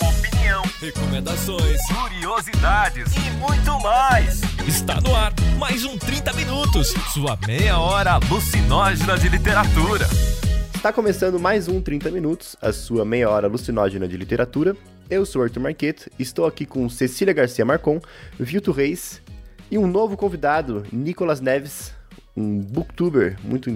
Opinião, recomendações, curiosidades e muito mais. Está no ar mais um 30 minutos, sua meia hora alucinógena de literatura. Está começando mais um 30 minutos, a sua meia hora alucinógena de literatura. Eu sou Arthur Marquete, estou aqui com Cecília Garcia Marcon, Vilto Reis e um novo convidado, Nicolas Neves, um booktuber muito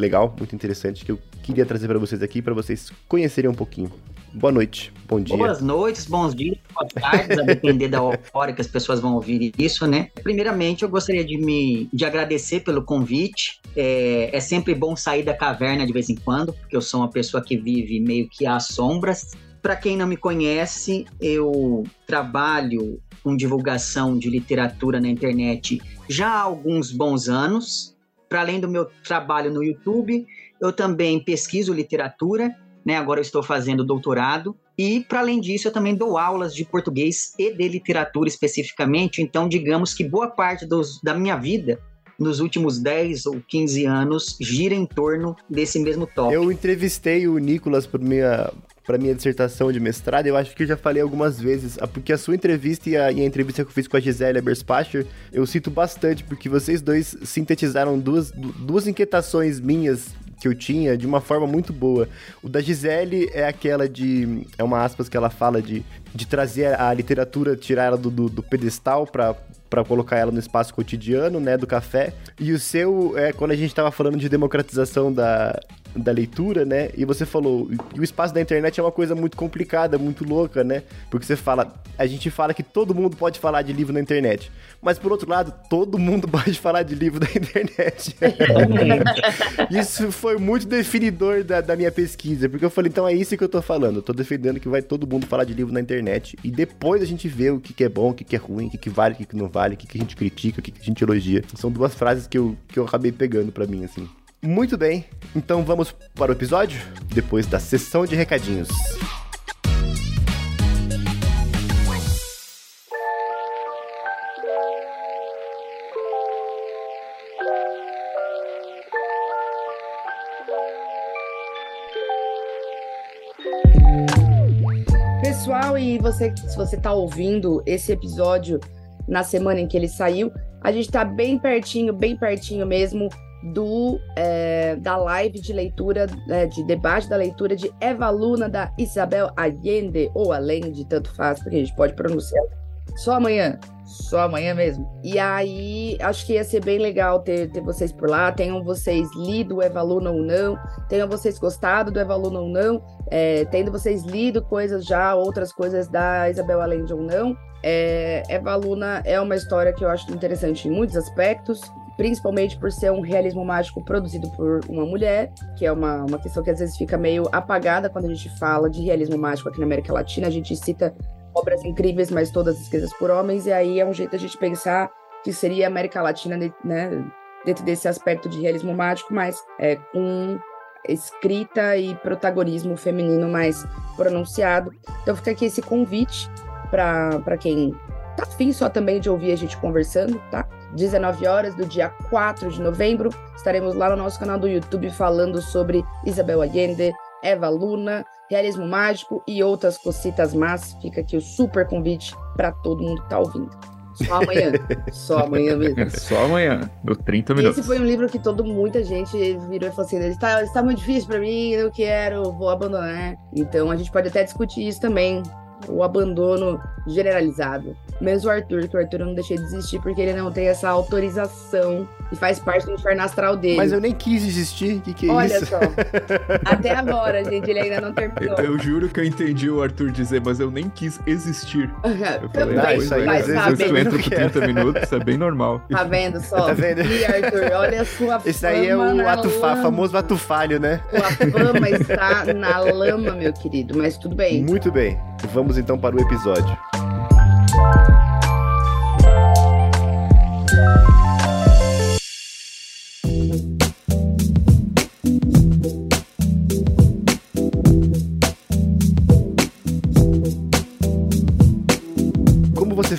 legal, muito interessante que eu queria trazer para vocês aqui para vocês conhecerem um pouquinho. Boa noite, bom dia. Boas noites, bons dias, boas tardes, a depender da hora que as pessoas vão ouvir isso, né? Primeiramente, eu gostaria de me de agradecer pelo convite. É, é sempre bom sair da caverna de vez em quando, porque eu sou uma pessoa que vive meio que às sombras. Para quem não me conhece, eu trabalho com divulgação de literatura na internet já há alguns bons anos. Para além do meu trabalho no YouTube, eu também pesquiso literatura né? Agora eu estou fazendo doutorado e, para além disso, eu também dou aulas de português e de literatura especificamente. Então, digamos que boa parte dos, da minha vida nos últimos 10 ou 15 anos gira em torno desse mesmo tópico. Eu entrevistei o Nicolas para minha para minha dissertação de mestrado, eu acho que eu já falei algumas vezes, ah, porque a sua entrevista e a, e a entrevista que eu fiz com a Gisele Berspacher, eu cito bastante, porque vocês dois sintetizaram duas, duas inquietações minhas que eu tinha de uma forma muito boa. O da Gisele é aquela de. É uma aspas que ela fala de, de trazer a literatura, tirar ela do, do, do pedestal para para colocar ela no espaço cotidiano, né, do café. E o seu é quando a gente estava falando de democratização da, da leitura, né? E você falou, e o espaço da internet é uma coisa muito complicada, muito louca, né? Porque você fala, a gente fala que todo mundo pode falar de livro na internet. Mas por outro lado, todo mundo pode falar de livro na internet. isso foi muito definidor da, da, minha pesquisa, porque eu falei, então é isso que eu tô falando. Eu tô defendendo que vai todo mundo falar de livro na internet e depois a gente vê o que, que é bom, o que, que é ruim, o que, que vale, o que, que não vale, o que, que a gente critica, o que, que a gente elogia. São duas frases que eu, que eu acabei pegando para mim, assim. Muito bem, então vamos para o episódio depois da sessão de recadinhos. Pessoal, e você, se você está ouvindo esse episódio na semana em que ele saiu, a gente está bem pertinho, bem pertinho mesmo do é, da live de leitura, é, de debate da leitura de Eva Luna da Isabel Allende, ou Allende, tanto faz, porque a gente pode pronunciar. Só amanhã, só amanhã mesmo. E aí, acho que ia ser bem legal ter, ter vocês por lá, tenham vocês lido o Eva Luna ou não, tenham vocês gostado do Eva Luna ou não, é, tendo vocês lido coisas já, outras coisas da Isabel Allende ou não. É, Eva Luna é uma história que eu acho interessante em muitos aspectos, principalmente por ser um realismo mágico produzido por uma mulher, que é uma, uma questão que às vezes fica meio apagada quando a gente fala de realismo mágico aqui na América Latina. A gente cita obras incríveis, mas todas escritas por homens, e aí é um jeito a gente pensar que seria a América Latina, né, dentro desse aspecto de realismo mágico, mas é, com escrita e protagonismo feminino mais pronunciado. Então fica aqui esse convite para quem tá afim só também de ouvir a gente conversando, tá? 19 horas do dia 4 de novembro. Estaremos lá no nosso canal do YouTube falando sobre Isabel Allende, Eva Luna, realismo mágico e outras cocitas más. Fica aqui o super convite para todo mundo que tá ouvindo. Só amanhã. Só amanhã mesmo. Só amanhã, no 30 minutos. Esse foi um livro que todo, muita gente virou e falou assim: está, está muito difícil para mim, não quero, vou abandonar. Então a gente pode até discutir isso também o abandono generalizado. Mesmo o Arthur, que o Arthur eu não deixei de desistir porque ele não tem essa autorização e faz parte do inferno astral dele. Mas eu nem quis desistir, o que, que é Olha isso? Olha só, até agora, gente, ele ainda não terminou. Eu, eu, juro que eu entendi o Arthur dizer, mas eu nem quis existir. Eu falei, ah, isso aí, às vezes eu entro por 30 minutos, é bem normal. Tá vendo só? Tá vendo? E Arthur, olha a sua Esse aí é o atufa, famoso atufalho, né? A fama está na lama, meu querido, mas tudo bem. Muito bem, vamos então para o episódio.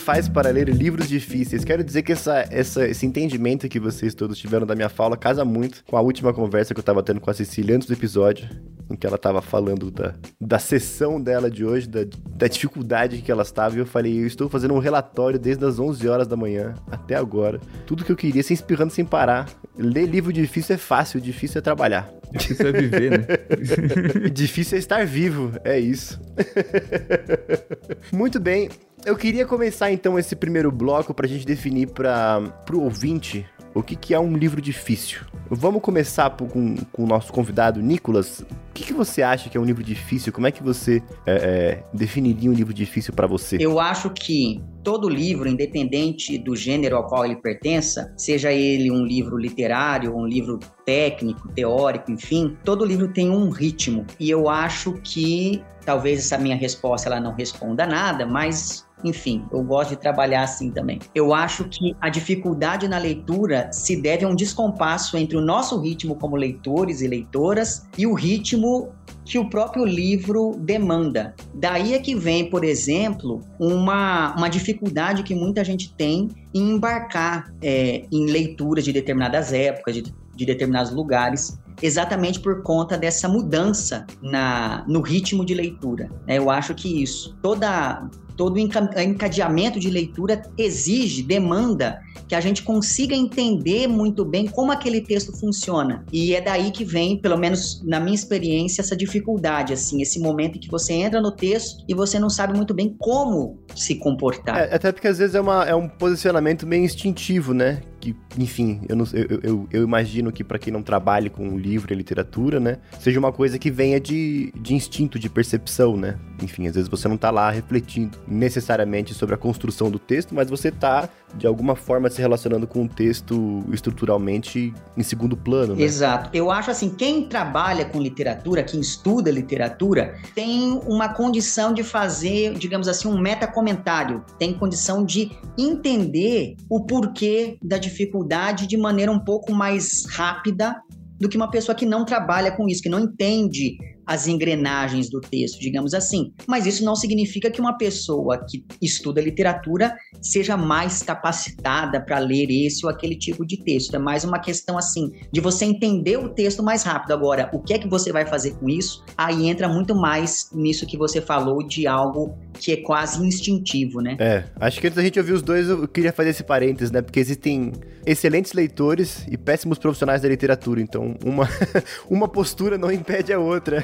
Faz para ler livros difíceis? Quero dizer que essa, essa, esse entendimento que vocês todos tiveram da minha fala casa muito com a última conversa que eu estava tendo com a Cecília antes do episódio. em que ela estava falando da, da sessão dela de hoje, da, da dificuldade que ela estava, e eu falei, eu estou fazendo um relatório desde as 11 horas da manhã até agora. Tudo que eu queria, se espirrando sem parar. Ler livro difícil é fácil, difícil é trabalhar. Difícil é viver, né? difícil é estar vivo, é isso. Muito bem, eu queria começar então esse primeiro bloco para a gente definir para o ouvinte o que, que é um livro difícil. Vamos começar com, com o nosso convidado, Nicolas. O que, que você acha que é um livro difícil? Como é que você é, é, definiria um livro difícil para você? Eu acho que todo livro, independente do gênero ao qual ele pertença, seja ele um livro literário, um livro técnico, teórico, enfim, todo livro tem um ritmo. E eu acho que talvez essa minha resposta ela não responda nada, mas enfim, eu gosto de trabalhar assim também. Eu acho que a dificuldade na leitura se deve a um descompasso entre o nosso ritmo como leitores e leitoras e o ritmo que o próprio livro demanda. Daí é que vem, por exemplo, uma, uma dificuldade que muita gente tem em embarcar é, em leituras de determinadas épocas, de, de determinados lugares, exatamente por conta dessa mudança na, no ritmo de leitura. É, eu acho que isso, toda todo encadeamento de leitura exige, demanda que a gente consiga entender muito bem como aquele texto funciona. E é daí que vem, pelo menos na minha experiência, essa dificuldade, assim, esse momento em que você entra no texto e você não sabe muito bem como se comportar. É, até porque às vezes é, uma, é um posicionamento meio instintivo, né? Que, enfim, eu, não, eu, eu, eu imagino que para quem não trabalhe com livro e literatura, né, seja uma coisa que venha de, de instinto, de percepção, né? Enfim, às vezes você não tá lá refletindo necessariamente sobre a construção do texto, mas você tá, de alguma forma, se relacionando com o texto estruturalmente em segundo plano, né? Exato. Eu acho assim, quem trabalha com literatura, quem estuda literatura, tem uma condição de fazer, digamos assim, um metacomentário, tem condição de entender o porquê da dificuldade de maneira um pouco mais rápida do que uma pessoa que não trabalha com isso, que não entende as engrenagens do texto, digamos assim. Mas isso não significa que uma pessoa que estuda literatura seja mais capacitada para ler esse ou aquele tipo de texto. É mais uma questão assim de você entender o texto mais rápido. Agora, o que é que você vai fazer com isso? Aí entra muito mais nisso que você falou de algo que é quase instintivo, né? É, acho que antes da gente ouvir os dois, eu queria fazer esse parênteses, né? Porque existem excelentes leitores e péssimos profissionais da literatura. Então, uma, uma postura não impede a outra.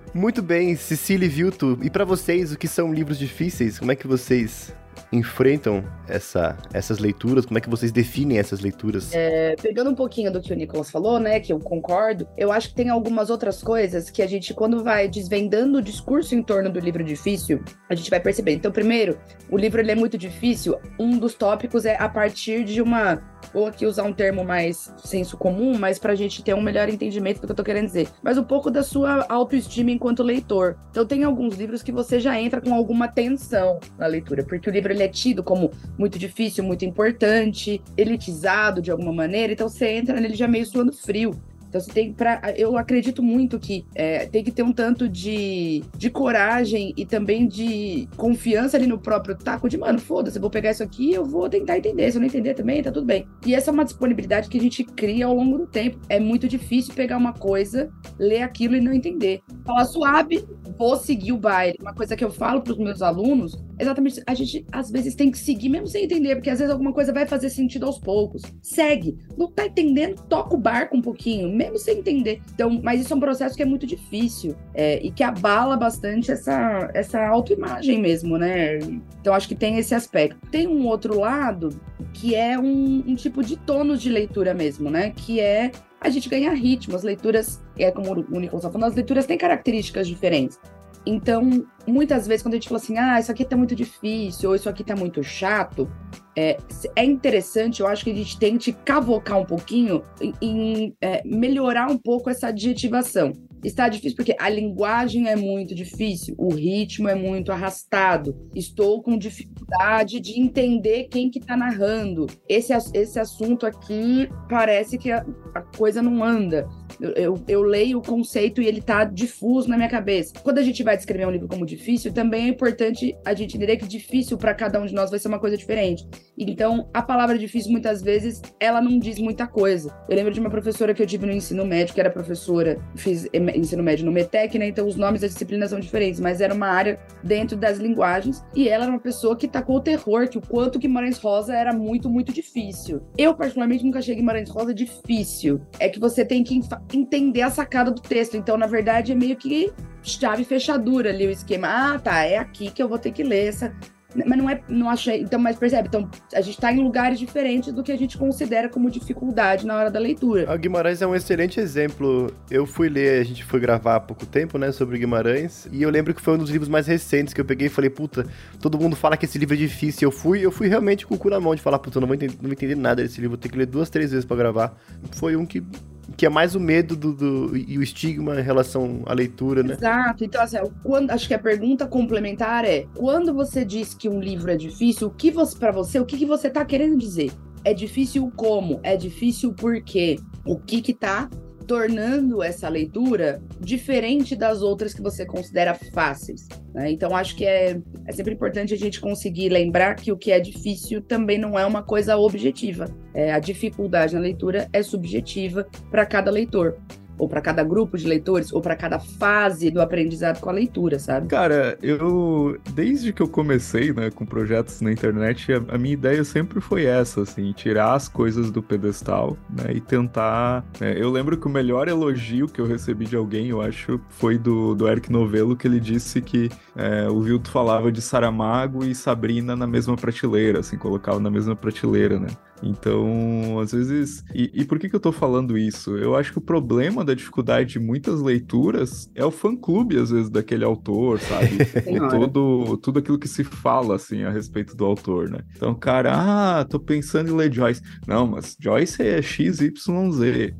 Muito bem, Cecília e Vilto. E para vocês, o que são livros difíceis? Como é que vocês enfrentam essa, essas leituras? Como é que vocês definem essas leituras? É, pegando um pouquinho do que o Nicolas falou, né, que eu concordo, eu acho que tem algumas outras coisas que a gente, quando vai desvendando o discurso em torno do livro difícil, a gente vai perceber. Então, primeiro, o livro ele é muito difícil. Um dos tópicos é a partir de uma vou aqui usar um termo mais senso comum, mas para a gente ter um melhor entendimento do que eu tô querendo dizer. Mas um pouco da sua autoestima enquanto leitor. Então tem alguns livros que você já entra com alguma tensão na leitura, porque o livro ele é tido como muito difícil, muito importante, elitizado de alguma maneira, então você entra nele já meio suando frio. Então você tem para, eu acredito muito que é, tem que ter um tanto de, de coragem e também de confiança ali no próprio taco de mano, foda-se, vou pegar isso aqui, eu vou tentar entender. Se eu não entender também, tá tudo bem. E essa é uma disponibilidade que a gente cria ao longo do tempo. É muito difícil pegar uma coisa, ler aquilo e não entender. Falar suave, vou seguir o baile. Uma coisa que eu falo para os meus alunos, exatamente, a gente às vezes tem que seguir mesmo sem entender, porque às vezes alguma coisa vai fazer sentido aos poucos. Segue. Não tá entendendo, toca o barco um pouquinho mesmo sem entender. Então, mas isso é um processo que é muito difícil é, e que abala bastante essa, essa autoimagem mesmo, né? Então, acho que tem esse aspecto. Tem um outro lado que é um, um tipo de tônus de leitura mesmo, né? Que é a gente ganhar ritmo. As leituras, é como o Nicolas está falando, as leituras têm características diferentes. Então, muitas vezes, quando a gente fala assim, ah, isso aqui tá muito difícil, ou isso aqui tá muito chato, é, é interessante, eu acho que a gente tente cavocar um pouquinho em, em é, melhorar um pouco essa adjetivação. Está difícil porque a linguagem é muito difícil, o ritmo é muito arrastado. Estou com dificuldade de entender quem que está narrando. Esse, esse assunto aqui parece que a, a coisa não anda. Eu, eu, eu, leio o conceito e ele está difuso na minha cabeça. Quando a gente vai descrever um livro como difícil, também é importante a gente entender que difícil para cada um de nós vai ser uma coisa diferente. Então, a palavra difícil, muitas vezes, ela não diz muita coisa. Eu lembro de uma professora que eu tive no ensino médio, que era professora, fiz ensino médio no METEC, né? Então os nomes das disciplinas são diferentes, mas era uma área dentro das linguagens e ela era uma pessoa que tacou o terror, que o quanto Guimarães Rosa era muito, muito difícil. Eu, particularmente, nunca achei Guimarães Rosa difícil. É que você tem que entender a sacada do texto. Então, na verdade, é meio que chave fechadura ali o esquema. Ah, tá, é aqui que eu vou ter que ler essa mas não é, não achei. Então, mas percebe, então a gente está em lugares diferentes do que a gente considera como dificuldade na hora da leitura. O Guimarães é um excelente exemplo. Eu fui ler, a gente foi gravar há pouco tempo, né, sobre Guimarães, e eu lembro que foi um dos livros mais recentes que eu peguei e falei, puta, todo mundo fala que esse livro é difícil. Eu fui, eu fui realmente com o cu na mão de falar, puta, eu não vou entender, não vou entender nada desse livro, vou ter que ler duas, três vezes para gravar. Foi um que que é mais o medo do, do, e o estigma em relação à leitura, né? Exato. Então, assim, quando, acho que a pergunta complementar é: quando você diz que um livro é difícil, o que você, para você, o que, que você tá querendo dizer? É difícil como? É difícil por quê? O que que tá tornando essa leitura diferente das outras que você considera fáceis. Né? Então, acho que é, é sempre importante a gente conseguir lembrar que o que é difícil também não é uma coisa objetiva. É, a dificuldade na leitura é subjetiva para cada leitor ou para cada grupo de leitores, ou para cada fase do aprendizado com a leitura, sabe? Cara, eu desde que eu comecei, né, com projetos na internet, a, a minha ideia sempre foi essa, assim, tirar as coisas do pedestal, né, e tentar. Né, eu lembro que o melhor elogio que eu recebi de alguém, eu acho, foi do, do Eric Novello, que ele disse que é, o Vilto falava de Saramago e Sabrina na mesma prateleira, assim, colocava na mesma prateleira, né? Então, às vezes. E, e, por que, que eu tô falando isso? Eu acho que o problema da dificuldade de muitas leituras é o fã-clube, às vezes, daquele autor, sabe? e todo, tudo aquilo que se fala, assim, a respeito do autor, né? Então, cara, ah, tô pensando em ler Joyce. Não, mas Joyce é XYZ,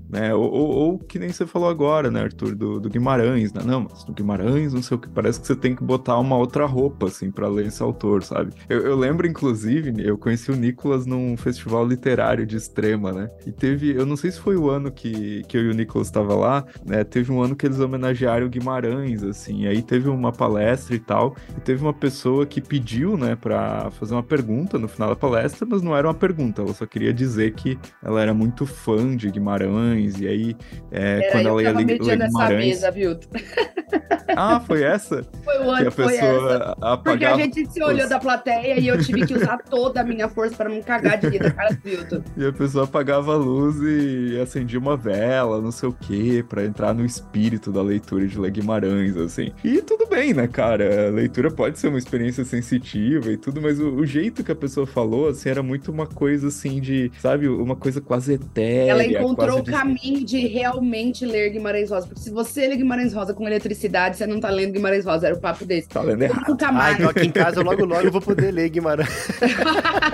né? Ou, ou, ou que nem você falou agora, né, Arthur, do, do Guimarães, né? Não, mas do Guimarães, não sei o que. Parece que você tem que botar uma outra roupa, assim, para ler esse autor, sabe? Eu, eu lembro, inclusive, eu conheci o Nicolas num festival literário de extrema, né? E teve, eu não sei se foi o ano que, que eu e o Nicolas estava lá, né? Teve um ano que eles homenagearam Guimarães, assim, e aí teve uma palestra e tal, e teve uma pessoa que pediu, né, para fazer uma pergunta no final da palestra, mas não era uma pergunta, ela só queria dizer que ela era muito fã de Guimarães, e aí, é, quando ela ia ler Guimarães... Mesa, viu? Ah, foi essa? Foi o ano, que a pessoa apagava... Porque a gente se olhou da plateia e eu tive que usar toda a minha força para não cagar de rir da cara e a pessoa apagava a luz e acendia uma vela, não sei o que, para entrar no espírito da leitura de Le Guimarães, assim. E tudo bem, né, cara? A leitura pode ser uma experiência sensitiva e tudo, mas o, o jeito que a pessoa falou, assim, era muito uma coisa, assim, de, sabe, uma coisa quase etérea. Ela encontrou o de... caminho de realmente ler Guimarães Rosa. Porque se você lê Guimarães Rosa com eletricidade, você não tá lendo Guimarães Rosa. Era o papo desse. Tá lendo errado. Ah, então aqui em casa, logo, logo eu vou poder ler Guimarães.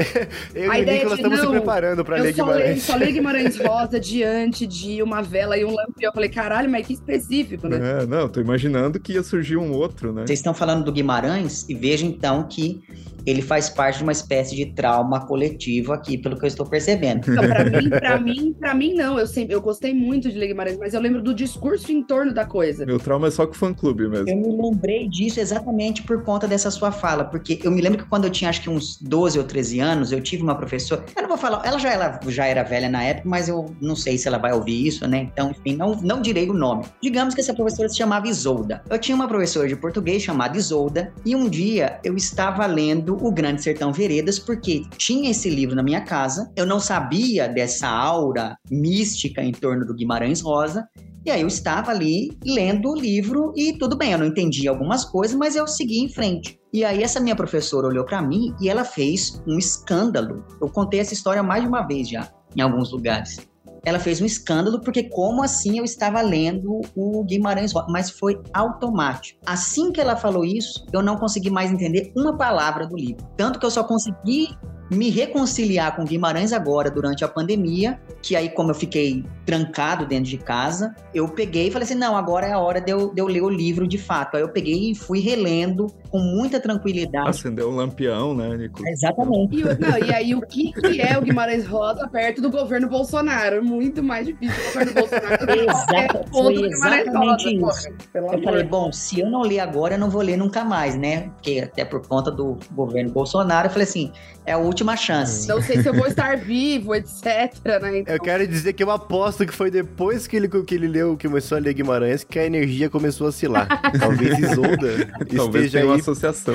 eu a e o Nicolas estamos se preparando para ler Guimarães. Eu só leio Guimarães Rosa diante de uma vela e um lampião. Eu falei, caralho, mas que específico, né? É, não, tô imaginando que ia surgir um outro, né? Vocês estão falando do Guimarães e veja então que ele faz parte de uma espécie de trauma coletivo aqui, pelo que eu estou percebendo. Então, para mim, para mim, para mim não. Eu sempre, eu gostei muito de ler Guimarães, mas eu lembro do discurso em torno da coisa. Meu trauma é só com o fã clube mesmo. Eu me lembrei disso exatamente por conta dessa sua fala, porque eu me lembro que quando eu tinha acho que uns 12 ou 13 anos, eu tive uma professora. Eu não vou falar, ela já, já era velha na época, mas eu não sei se ela vai ouvir isso, né? Então, enfim, não, não direi o nome. Digamos que essa professora se chamava Isolda. Eu tinha uma professora de português chamada Isolda, e um dia eu estava lendo O Grande Sertão Veredas, porque tinha esse livro na minha casa, eu não sabia dessa aura mística em torno do Guimarães Rosa, e aí eu estava ali lendo o livro e tudo bem, eu não entendi algumas coisas, mas eu segui em frente. E aí essa minha professora olhou para mim e ela fez um escândalo. Eu contei essa história mais de uma vez já, em alguns lugares. Ela fez um escândalo porque como assim eu estava lendo o Guimarães Rosa, mas foi automático. Assim que ela falou isso, eu não consegui mais entender uma palavra do livro. Tanto que eu só consegui me reconciliar com Guimarães agora durante a pandemia, que aí como eu fiquei trancado dentro de casa, eu peguei e falei assim, não, agora é a hora de eu, de eu ler o livro de fato. Aí eu peguei e fui relendo com muita tranquilidade. Acendeu um lampião, né, Nico? Exatamente. E, não, e aí o que, que é o Guimarães Rosa perto do governo Bolsonaro? Muito mais difícil o governo Bolsonaro. Exato, foi exatamente Rosa, isso. eu amor. falei, bom, se eu não ler agora, eu não vou ler nunca mais, né? Porque até por conta do governo Bolsonaro, eu falei assim, é o último última chance. Não sei se eu vou estar vivo, etc, né? Então, Eu quero dizer que eu aposto que foi depois que ele, que ele leu, que começou a ler Guimarães, que a energia começou a oscilar. Talvez Isolda Talvez esteja tenha uma aí associação.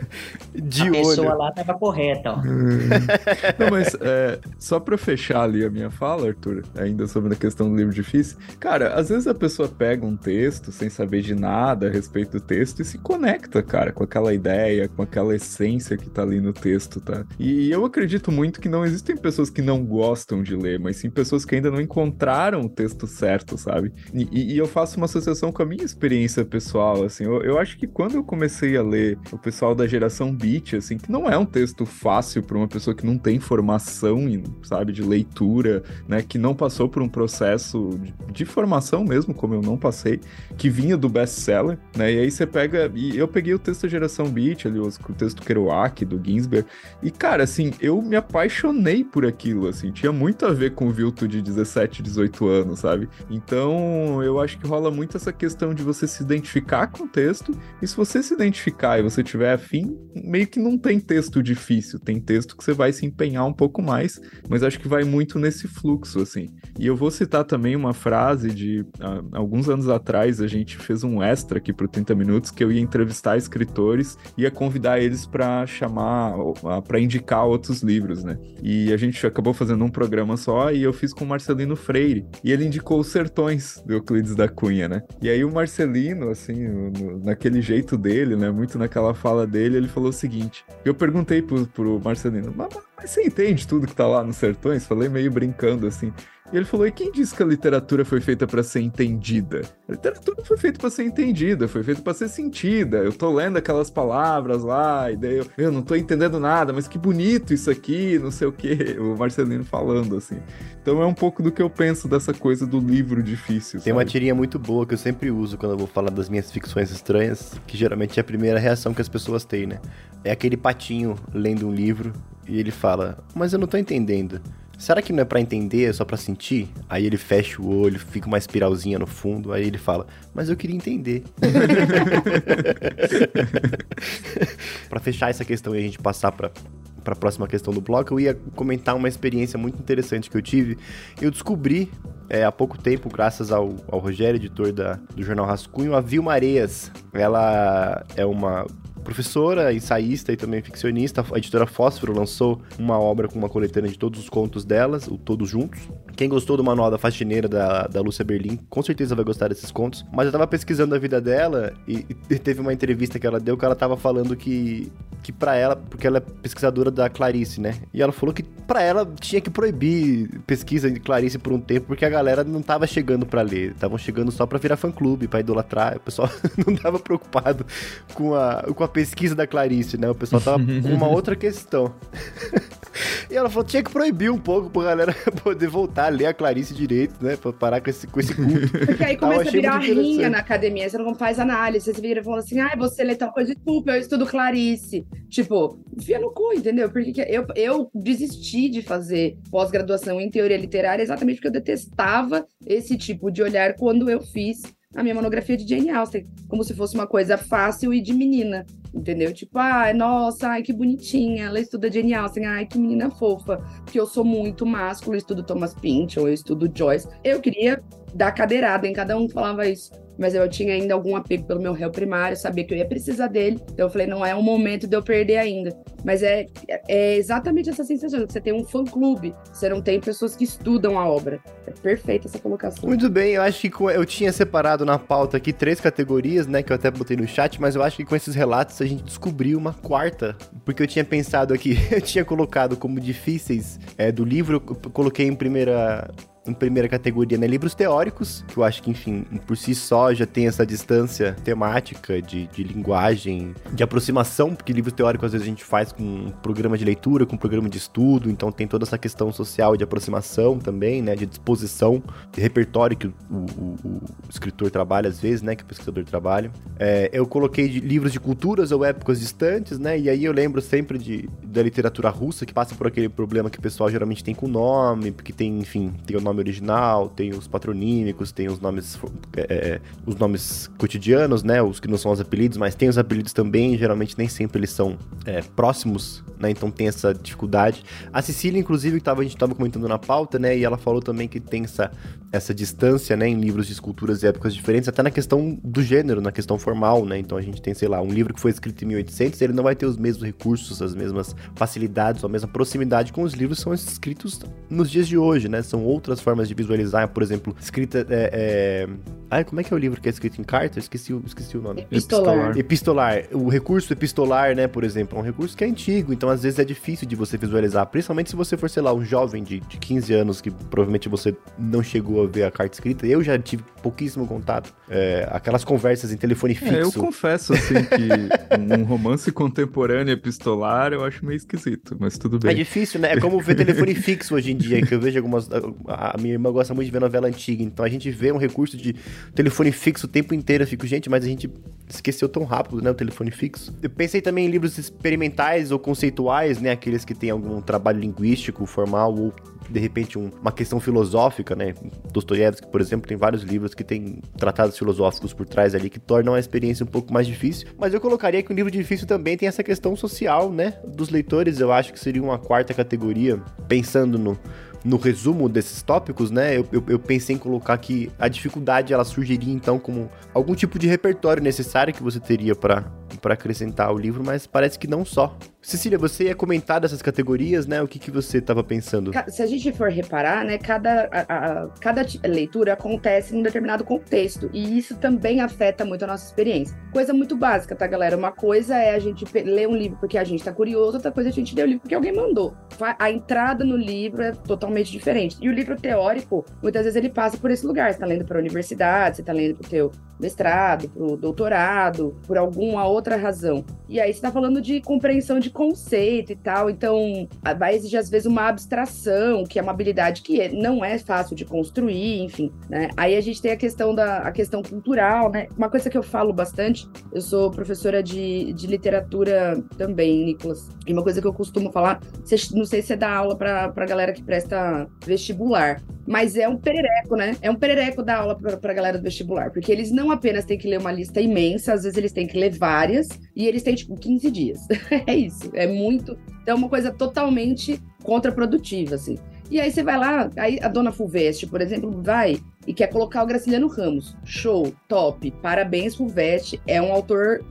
de a pessoa olho. lá tava correta, ó. Não, mas é, só pra fechar ali a minha fala, Arthur, ainda sobre a questão do livro difícil, cara, às vezes a pessoa pega um texto sem saber de nada a respeito do texto e se conecta, cara, com aquela ideia, com aquela essência que tá ali no texto, tá? E eu acredito muito que não existem pessoas que não gostam de ler, mas sim pessoas que ainda não encontraram o texto certo, sabe? E, e- e eu faço uma associação com a minha experiência pessoal, assim, eu, eu acho que quando eu comecei a ler o pessoal da geração Beat, assim, que não é um texto fácil para uma pessoa que não tem formação, sabe, de leitura, né, que não passou por um processo de, de formação mesmo, como eu não passei, que vinha do best-seller, né, e aí você pega, e eu peguei o texto da geração Beat, ali, o texto Kerouac, do Ginsberg, e cara, assim, eu me apaixonei por aquilo, assim, tinha muito a ver com o Vilto de 17, 18 anos, sabe? Então, eu acho que rola muito essa questão de você se identificar com o texto, e se você se identificar e você tiver afim, meio que não tem texto difícil, tem texto que você vai se empenhar um pouco mais, mas acho que vai muito nesse fluxo, assim. E eu vou citar também uma frase de ah, alguns anos atrás, a gente fez um extra aqui pro 30 Minutos, que eu ia entrevistar escritores, ia convidar eles para chamar, para indicar outros livros, né? E a gente acabou fazendo um programa só e eu fiz com o Marcelino Freire. E ele indicou Os Sertões, do Euclides da Cunha, né? E aí o Marcelino, assim, no- naquele jeito dele, né? Muito naquela fala dele, ele falou o seguinte: eu perguntei pro, pro Marcelino, mas, mas você entende tudo que tá lá nos Sertões? Falei meio brincando assim. E ele falou: e quem disse que a literatura foi feita para ser entendida? A literatura não foi feita para ser entendida, foi feita para ser sentida. Eu tô lendo aquelas palavras lá, e daí eu, eu não tô entendendo nada, mas que bonito isso aqui, não sei o quê. O Marcelino falando assim. Então é um pouco do que eu penso dessa coisa do livro difícil. Tem uma sabe? tirinha muito boa que eu sempre uso quando eu vou falar das minhas ficções estranhas, que geralmente é a primeira reação que as pessoas têm, né? É aquele patinho lendo um livro e ele fala: Mas eu não tô entendendo. Será que não é pra entender, é só pra sentir? Aí ele fecha o olho, fica uma espiralzinha no fundo, aí ele fala: Mas eu queria entender. Pra fechar essa questão e a gente passar pra para a próxima questão do bloco, eu ia comentar uma experiência muito interessante que eu tive. Eu descobri é, há pouco tempo, graças ao, ao Rogério, editor da, do Jornal Rascunho, a Vilma Areias. Ela é uma professora, ensaísta e também ficcionista. A editora Fósforo lançou uma obra com uma coletânea de todos os contos delas, o Todos Juntos. Quem gostou do Manual da Faxineira da, da Lúcia Berlim, com certeza vai gostar desses contos. Mas eu tava pesquisando a vida dela e, e teve uma entrevista que ela deu que ela tava falando que, que para ela, porque ela é pesquisadora da Clarice, né? E ela falou que para ela tinha que proibir pesquisa de Clarice por um tempo, porque a galera não tava chegando para ler, estavam chegando só para virar fã-clube, para idolatrar. O pessoal não tava preocupado com a, com a pesquisa da Clarice, né? O pessoal tava com uma outra questão. E ela falou, tinha que proibir um pouco pra galera poder voltar a ler a Clarice direito, né? Pra parar com esse, com esse culto. Porque aí começa a virar rinha na academia, você não faz análise, você vira falando assim, ah, você lê tal coisa, desculpa, eu estudo Clarice. Tipo, enfia no cu, entendeu? Porque que eu, eu desisti de fazer pós-graduação em teoria literária exatamente porque eu detestava esse tipo de olhar quando eu fiz a minha monografia de Jane Austen, como se fosse uma coisa fácil e de menina, entendeu? Tipo, ai, nossa, ai, que bonitinha, ela estuda Jane Austen, ai, que menina fofa, que eu sou muito másculo, eu estudo Thomas Pynchon, eu estudo Joyce. Eu queria dar cadeirada em cada um que falava isso. Mas eu tinha ainda algum apego pelo meu réu primário, sabia que eu ia precisar dele. Então eu falei, não é o momento de eu perder ainda. Mas é, é exatamente essa sensação. que Você tem um fã-clube, você não tem pessoas que estudam a obra. É perfeita essa colocação. Muito bem, eu acho que eu tinha separado na pauta aqui três categorias, né? Que eu até botei no chat, mas eu acho que com esses relatos a gente descobriu uma quarta. Porque eu tinha pensado aqui, eu tinha colocado como difíceis é, do livro, eu coloquei em primeira. Em primeira categoria, né? Livros teóricos, que eu acho que, enfim, por si só já tem essa distância temática de, de linguagem, de aproximação, porque livros teóricos às vezes a gente faz com um programa de leitura, com um programa de estudo, então tem toda essa questão social de aproximação também, né? De disposição, de repertório que o, o- o escritor trabalha às vezes, né? Que o pesquisador trabalha. É, eu coloquei de livros de culturas ou épocas distantes, né? E aí eu lembro sempre de, da literatura russa, que passa por aquele problema que o pessoal geralmente tem com o nome, porque tem, enfim, tem o nome nome original, tem os patronímicos, tem os nomes, é, os nomes cotidianos, né? Os que não são os apelidos, mas tem os apelidos também, geralmente nem sempre eles são é, próximos, né? Então tem essa dificuldade. A Cecília, inclusive, que tava, a gente estava comentando na pauta, né? E ela falou também que tem essa, essa distância, né? Em livros de esculturas e épocas diferentes, até na questão do gênero, na questão formal, né? Então a gente tem, sei lá, um livro que foi escrito em 1800, ele não vai ter os mesmos recursos, as mesmas facilidades, a mesma proximidade com os livros que são escritos nos dias de hoje, né? São outras formas de visualizar, por exemplo, escrita. É, é... Ai, como é que é o livro que é escrito em carta? Eu esqueci, esqueci o nome. Epistolar. Epistolar. O recurso epistolar, né, por exemplo, é um recurso que é antigo, então às vezes é difícil de você visualizar, principalmente se você for, sei lá, um jovem de, de 15 anos que provavelmente você não chegou a ver a carta escrita. Eu já tive pouquíssimo contato. É, aquelas conversas em telefone fixo. É, eu confesso, assim, que um romance contemporâneo epistolar eu acho meio esquisito, mas tudo bem. É difícil, né? É como ver telefone fixo hoje em dia, que eu vejo algumas. A minha irmã gosta muito de ver novela antiga, então a gente vê um recurso de telefone fixo o tempo inteiro. Eu fico, gente, mas a gente esqueceu tão rápido, né? O telefone fixo. Eu pensei também em livros experimentais ou conceituais, né? Aqueles que têm algum trabalho linguístico, formal ou de repente um, uma questão filosófica, né? Dostoiévski, por exemplo, tem vários livros que têm tratados filosóficos por trás ali que tornam a experiência um pouco mais difícil. Mas eu colocaria que o livro difícil também tem essa questão social, né? Dos leitores, eu acho que seria uma quarta categoria, pensando no no resumo desses tópicos, né, eu, eu, eu, pensei em colocar que a dificuldade ela surgiria então como algum tipo de repertório necessário que você teria para acrescentar ao livro, mas parece que não só. Cecília, você ia comentar dessas categorias, né? O que, que você estava pensando? Se a gente for reparar, né, cada, a, a, cada leitura acontece em um determinado contexto e isso também afeta muito a nossa experiência. Coisa muito básica, tá, galera? Uma coisa é a gente ler um livro porque a gente tá curioso, outra coisa é a gente ler o livro porque alguém mandou. A entrada no livro é totalmente diferente. E o livro teórico, muitas vezes ele passa por esse lugar. Você tá lendo para a universidade, você tá lendo pro teu mestrado, pro doutorado, por alguma outra razão. E aí você tá falando de compreensão de conceito e tal, então vai exigir às vezes uma abstração, que é uma habilidade que não é fácil de construir, enfim, né? Aí a gente tem a questão da a questão cultural, né? Uma coisa que eu falo bastante, eu sou professora de, de literatura também, Nicolas, e uma coisa que eu costumo falar, não sei se é dar aula pra, pra galera que presta vestibular, mas é um perereco, né? É um perereco dar aula pra, pra galera do vestibular, porque eles não apenas têm que ler uma lista imensa, às vezes eles têm que ler várias, e eles têm, tipo, 15 dias. é isso, é muito. Então, é uma coisa totalmente contraprodutiva, assim. E aí você vai lá, aí a dona Fulvestre, por exemplo, vai e quer colocar o Graciliano Ramos. Show, top, parabéns Fulvestre, é um autor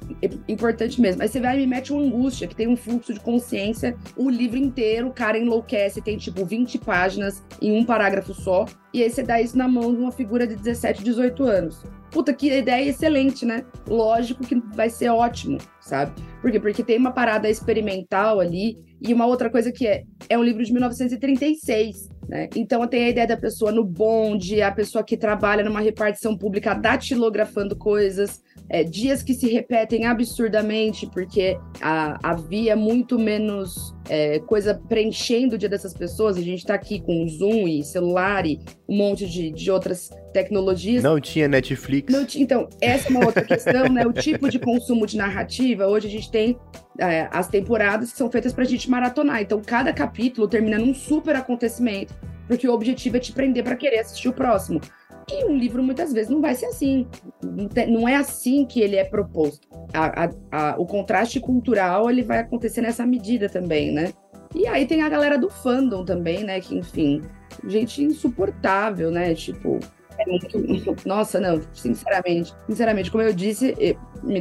importante mesmo. Aí você vai e me mete uma angústia, que tem um fluxo de consciência, o livro inteiro, o cara enlouquece, tem tipo 20 páginas em um parágrafo só, e aí você dá isso na mão de uma figura de 17, 18 anos. Puta, que ideia excelente, né? Lógico que vai ser ótimo, sabe? Por quê? Porque tem uma parada experimental ali, e uma outra coisa que é, é um livro de 1936, né? Então tem a ideia da pessoa no bonde, a pessoa que trabalha numa repartição pública datilografando coisas, é, dias que se repetem absurdamente, porque a, havia muito menos é, coisa preenchendo o dia dessas pessoas. A gente está aqui com Zoom e celular e um monte de, de outras tecnologias. Não tinha Netflix. Não tinha, então, essa é uma outra questão, né? O tipo de consumo de narrativa. Hoje a gente tem é, as temporadas que são feitas para a gente maratonar. Então, cada capítulo termina num super acontecimento, porque o objetivo é te prender para querer assistir o próximo. E um livro muitas vezes não vai ser assim. Não é assim que ele é proposto. A, a, a, o contraste cultural ele vai acontecer nessa medida também, né? E aí tem a galera do fandom também, né? Que, enfim, gente insuportável, né? Tipo, é muito. Nossa, não, sinceramente. Sinceramente, como eu disse,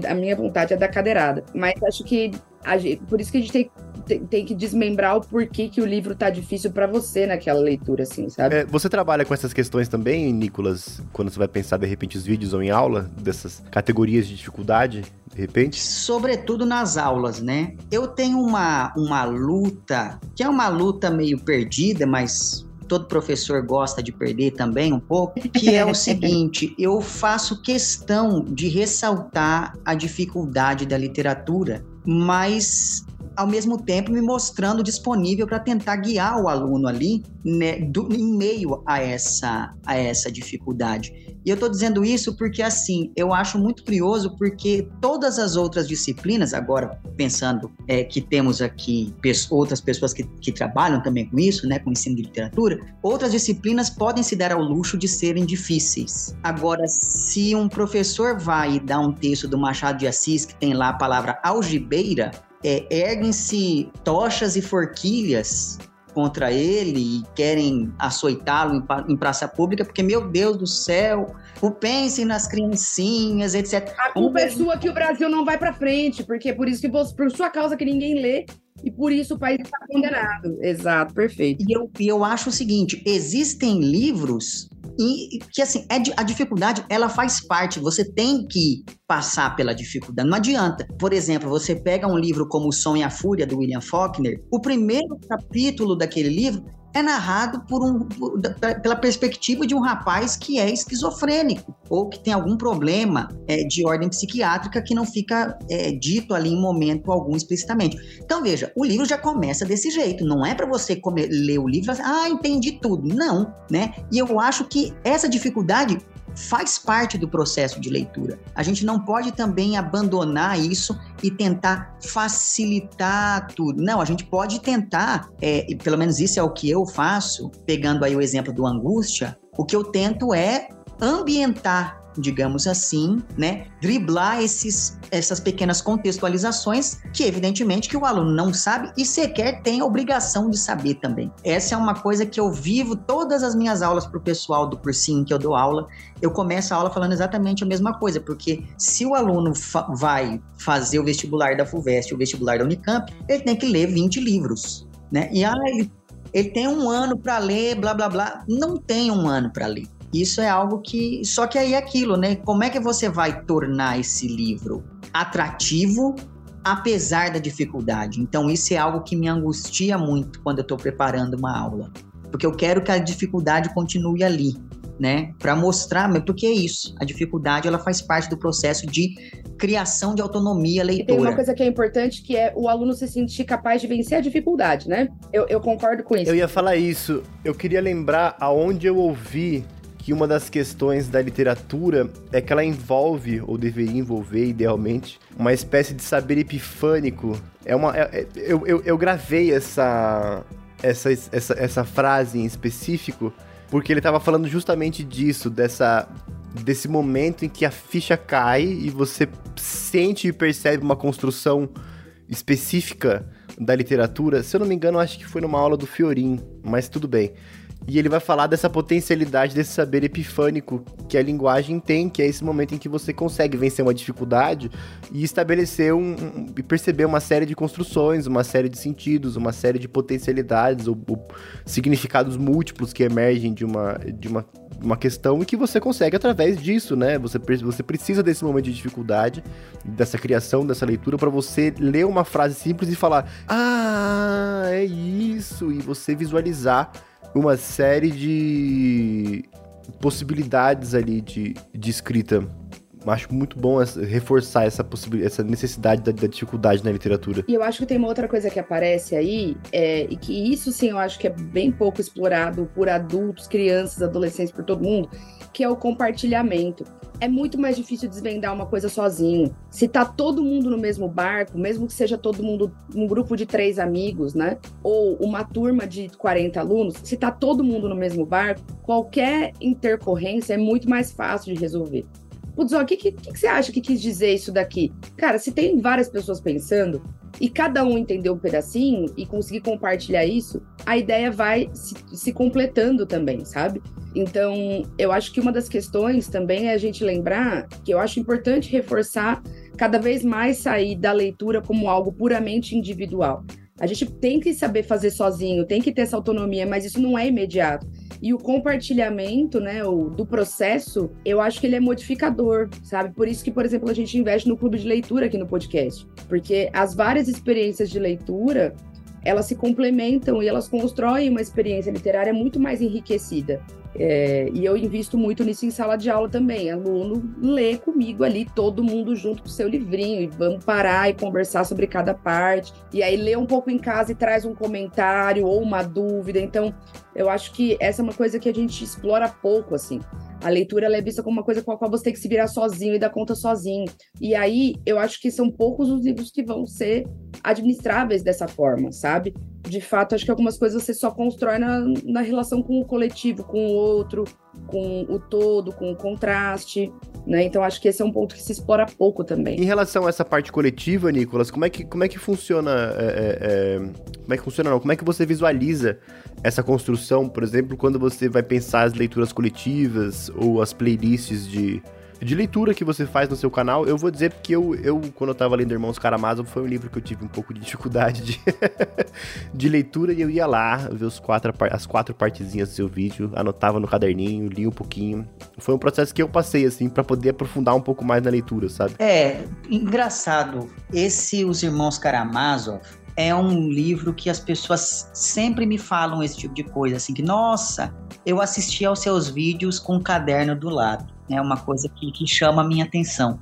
a minha vontade é da cadeirada. Mas acho que. Gente, por isso que a gente tem tem, tem, que desmembrar o porquê que o livro tá difícil para você naquela leitura, assim, sabe? É, você trabalha com essas questões também, Nicolas, quando você vai pensar, de repente, os vídeos ou em aula, dessas categorias de dificuldade, de repente? Sobretudo nas aulas, né? Eu tenho uma, uma luta, que é uma luta meio perdida, mas todo professor gosta de perder também um pouco, que é o seguinte: eu faço questão de ressaltar a dificuldade da literatura, mas ao mesmo tempo me mostrando disponível para tentar guiar o aluno ali né, do, em meio a essa, a essa dificuldade. E eu estou dizendo isso porque, assim, eu acho muito curioso, porque todas as outras disciplinas, agora pensando é, que temos aqui outras pessoas que, que trabalham também com isso, né, com ensino de literatura, outras disciplinas podem se dar ao luxo de serem difíceis. Agora, se um professor vai dá um texto do Machado de Assis que tem lá a palavra algibeira, é, erguem-se tochas e forquilhas contra ele e querem açoitá-lo em, em, praça pública, porque, meu Deus do céu, o pensem nas criancinhas, etc. A culpa é sua que o Brasil não vai para frente, porque é por isso que por sua causa que ninguém lê e por isso o país está condenado. Exato, perfeito. E eu, e eu acho o seguinte: existem livros e que assim, é, a dificuldade, ela faz parte, você tem que passar pela dificuldade, não adianta. Por exemplo, você pega um livro como O Som e a Fúria, do William Faulkner, o primeiro capítulo daquele livro é narrado por um, por, pela perspectiva de um rapaz que é esquizofrênico ou que tem algum problema é, de ordem psiquiátrica que não fica é, dito ali em momento algum explicitamente. Então veja, o livro já começa desse jeito. Não é para você comer, ler o livro e falar, ah, entendi tudo. Não, né? E eu acho que essa dificuldade faz parte do processo de leitura. A gente não pode também abandonar isso e tentar facilitar tudo. Não, a gente pode tentar, é, e pelo menos isso é o que eu faço, pegando aí o exemplo do Angústia, o que eu tento é ambientar digamos assim, né, driblar esses, essas pequenas contextualizações que evidentemente que o aluno não sabe e sequer tem a obrigação de saber também. Essa é uma coisa que eu vivo todas as minhas aulas para o pessoal do cursinho que eu dou aula, eu começo a aula falando exatamente a mesma coisa, porque se o aluno fa vai fazer o vestibular da FUVEST, o vestibular da Unicamp, ele tem que ler 20 livros, né? E ah, ele, ele tem um ano para ler, blá blá blá. Não tem um ano para ler. Isso é algo que. Só que aí é aquilo, né? Como é que você vai tornar esse livro atrativo, apesar da dificuldade? Então, isso é algo que me angustia muito quando eu estou preparando uma aula. Porque eu quero que a dificuldade continue ali, né? Para mostrar, mas porque é isso. A dificuldade ela faz parte do processo de criação de autonomia leitora. tem uma coisa que é importante que é o aluno se sentir capaz de vencer a dificuldade, né? Eu, eu concordo com isso. Eu ia falar isso. Eu queria lembrar aonde eu ouvi que uma das questões da literatura é que ela envolve, ou deveria envolver idealmente, uma espécie de saber epifânico. É uma. É, é, eu, eu, eu gravei essa, essa, essa, essa frase em específico porque ele estava falando justamente disso, dessa desse momento em que a ficha cai e você sente e percebe uma construção específica da literatura. Se eu não me engano, acho que foi numa aula do Fiorin, mas tudo bem. E ele vai falar dessa potencialidade, desse saber epifânico que a linguagem tem, que é esse momento em que você consegue vencer uma dificuldade e estabelecer um, um e perceber uma série de construções, uma série de sentidos, uma série de potencialidades ou, ou significados múltiplos que emergem de uma, de uma, uma questão e que você consegue através disso, né? Você, você precisa desse momento de dificuldade, dessa criação, dessa leitura, para você ler uma frase simples e falar: Ah, é isso! E você visualizar uma série de possibilidades ali de, de escrita. Acho muito bom reforçar essa essa necessidade da, da, dificuldade na literatura. E eu acho que tem uma outra coisa que aparece aí, é, e que isso sim eu acho que é bem pouco explorado por adultos, crianças, adolescentes, por todo mundo, que é o compartilhamento é muito mais difícil desvendar uma coisa sozinho. Se tá todo mundo no mesmo barco, mesmo que seja todo mundo um grupo de três amigos, né? Ou uma turma de 40 alunos, se tá todo mundo no mesmo barco, qualquer intercorrência é muito mais fácil de resolver. Putz, o que, que, que, você acha que quis dizer isso daqui? Cara, se tem várias pessoas pensando e cada um entender um pedacinho e conseguir compartilhar isso, a ideia vai se, se completando também, sabe? Então, eu acho que uma das questões também é a gente lembrar que eu acho importante reforçar cada vez mais sair da leitura como algo puramente individual. A gente tem que saber fazer sozinho, tem que ter essa autonomia, mas isso não é imediato. E o compartilhamento, né, o, do processo, eu acho que ele é modificador, sabe? Por isso que, por exemplo, a gente investe no clube de leitura aqui no podcast. Porque as várias experiências de leitura, elas se complementam e elas constroem uma experiência literária muito mais enriquecida. É, e eu invisto muito nisso em sala de aula também. Aluno lê comigo ali, todo mundo junto com o seu livrinho, e vamos parar e conversar sobre cada parte. E aí lê um pouco em casa e traz um comentário ou uma dúvida. Então, eu acho que essa é uma coisa que a gente explora pouco, assim. A leitura é vista como uma coisa com a qual você tem que se virar sozinho e dar conta sozinho. E aí, eu acho que são poucos os livros que vão ser administráveis dessa forma, sabe? De fato, acho que algumas coisas você só constrói na, na relação com o coletivo, com o outro, com o todo, com o contraste, né? Então acho que esse é um ponto que se explora pouco também. Em relação a essa parte coletiva, Nicolas, como é que, como é que funciona? É, é, é, como é que funciona? Não? Como é que você visualiza essa construção, por exemplo, quando você vai pensar as leituras coletivas ou as playlists de de leitura que você faz no seu canal, eu vou dizer que eu, eu quando eu tava lendo Irmãos Karamazov, foi um livro que eu tive um pouco de dificuldade de, de leitura e eu ia lá ver os quatro, as quatro partezinhas do seu vídeo, anotava no caderninho, li um pouquinho. Foi um processo que eu passei, assim, para poder aprofundar um pouco mais na leitura, sabe? É, engraçado. Esse Os Irmãos Karamazov, é um livro que as pessoas sempre me falam esse tipo de coisa, assim, que, nossa, eu assisti aos seus vídeos com um caderno do lado é uma coisa que, que chama a minha atenção.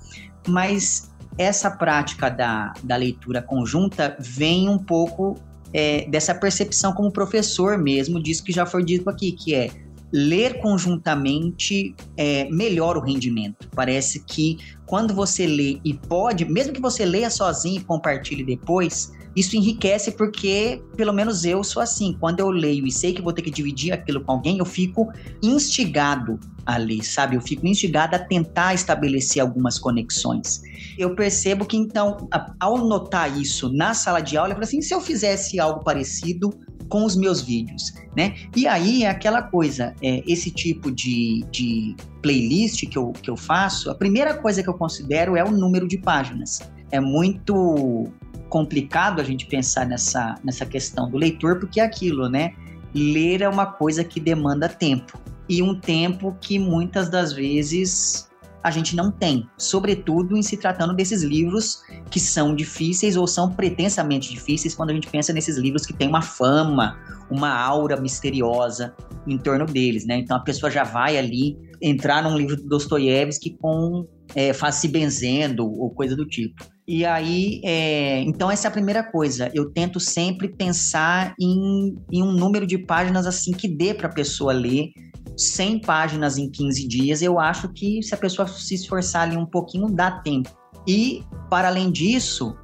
Mas essa prática da, da leitura conjunta vem um pouco é, dessa percepção como professor mesmo, disso que já foi dito aqui, que é ler conjuntamente é, melhora o rendimento. Parece que quando você lê e pode, mesmo que você leia sozinho e compartilhe depois, isso enriquece porque, pelo menos eu sou assim, quando eu leio e sei que vou ter que dividir aquilo com alguém, eu fico instigado a ler, sabe? Eu fico instigado a tentar estabelecer algumas conexões. Eu percebo que, então, ao notar isso na sala de aula, eu falo assim, se eu fizesse algo parecido com os meus vídeos, né? E aí é aquela coisa, é, esse tipo de, de playlist que eu, que eu faço, a primeira coisa que eu considero é o número de páginas. É muito complicado a gente pensar nessa, nessa questão do leitor, porque é aquilo, né? Ler é uma coisa que demanda tempo. E um tempo que muitas das vezes a gente não tem, sobretudo em se tratando desses livros que são difíceis ou são pretensamente difíceis quando a gente pensa nesses livros que têm uma fama, uma aura misteriosa em torno deles, né? Então a pessoa já vai ali entrar num livro do Dostoiévski com é, faz se benzendo ou coisa do tipo. E aí, é, então essa é a primeira coisa. Eu tento sempre pensar em, em um número de páginas assim que dê para a pessoa ler. 100 páginas em 15 dias, eu acho que se a pessoa se esforçar ali um pouquinho, dá tempo. E, para além disso,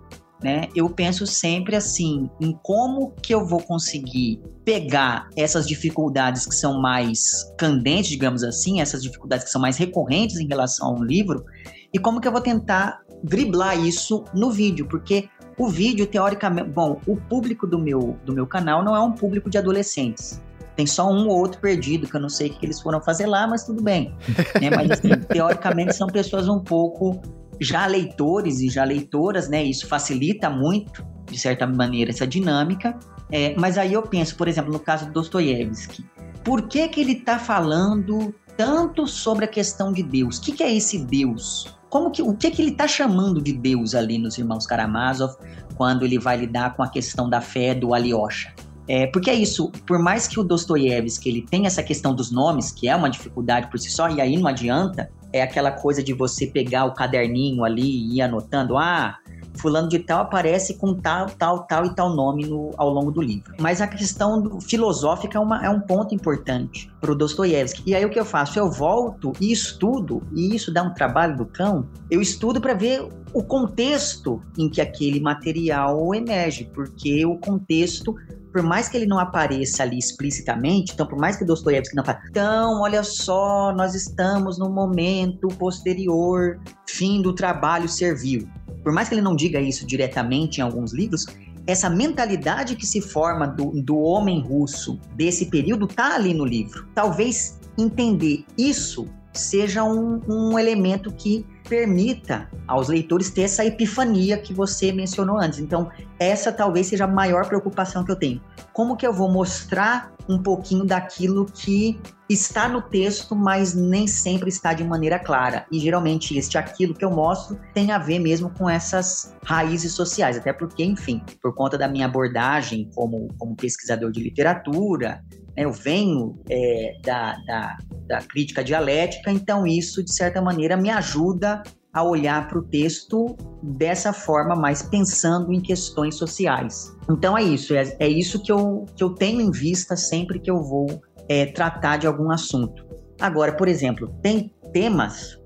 né, eu penso sempre assim, em como que eu vou conseguir pegar essas dificuldades que são mais candentes, digamos assim, essas dificuldades que são mais recorrentes em relação a um livro, e como que eu vou tentar driblar isso no vídeo, porque o vídeo, teoricamente, bom, o público do meu, do meu canal não é um público de adolescentes. Tem só um ou outro perdido, que eu não sei o que eles foram fazer lá, mas tudo bem. né? Mas, assim, teoricamente, são pessoas um pouco já leitores e já leitoras, né? Isso facilita muito, de certa maneira, essa dinâmica. É, mas aí eu penso, por exemplo, no caso do Dostoiévski, por que, que ele está falando tanto sobre a questão de Deus? O que, que é esse Deus? Como que, o que, que ele está chamando de Deus ali nos Irmãos Karamazov quando ele vai lidar com a questão da fé do Alyosha. É, porque é isso, por mais que o Dostoiévski ele tenha essa questão dos nomes, que é uma dificuldade por si só, e aí não adianta, é aquela coisa de você pegar o caderninho ali e ir anotando, ah, fulano de tal aparece com tal, tal, tal e tal nome no, ao longo do livro. Mas a questão do, filosófica é, uma, é um ponto importante para o Dostoiévski. E aí o que eu faço? Eu volto e estudo, e isso dá um trabalho do cão, eu estudo para ver o contexto em que aquele material emerge, porque o contexto por mais que ele não apareça ali explicitamente, então por mais que Dostoiévski não fale, então, olha só, nós estamos no momento posterior, fim do trabalho servil por mais que ele não diga isso diretamente em alguns livros, essa mentalidade que se forma do, do homem russo desse período tá ali no livro. Talvez entender isso seja um, um elemento que permita aos leitores ter essa epifania que você mencionou antes. Então, essa talvez seja a maior preocupação que eu tenho. Como que eu vou mostrar um pouquinho daquilo que está no texto, mas nem sempre está de maneira clara. E geralmente este aquilo que eu mostro tem a ver mesmo com essas raízes sociais, até porque, enfim, por conta da minha abordagem como, como pesquisador de literatura, eu venho é, da, da, da crítica dialética, então isso, de certa maneira, me ajuda a olhar para o texto dessa forma, mais pensando em questões sociais. Então é isso, é, é isso que eu, que eu tenho em vista sempre que eu vou é, tratar de algum assunto. Agora, por exemplo, tem temas,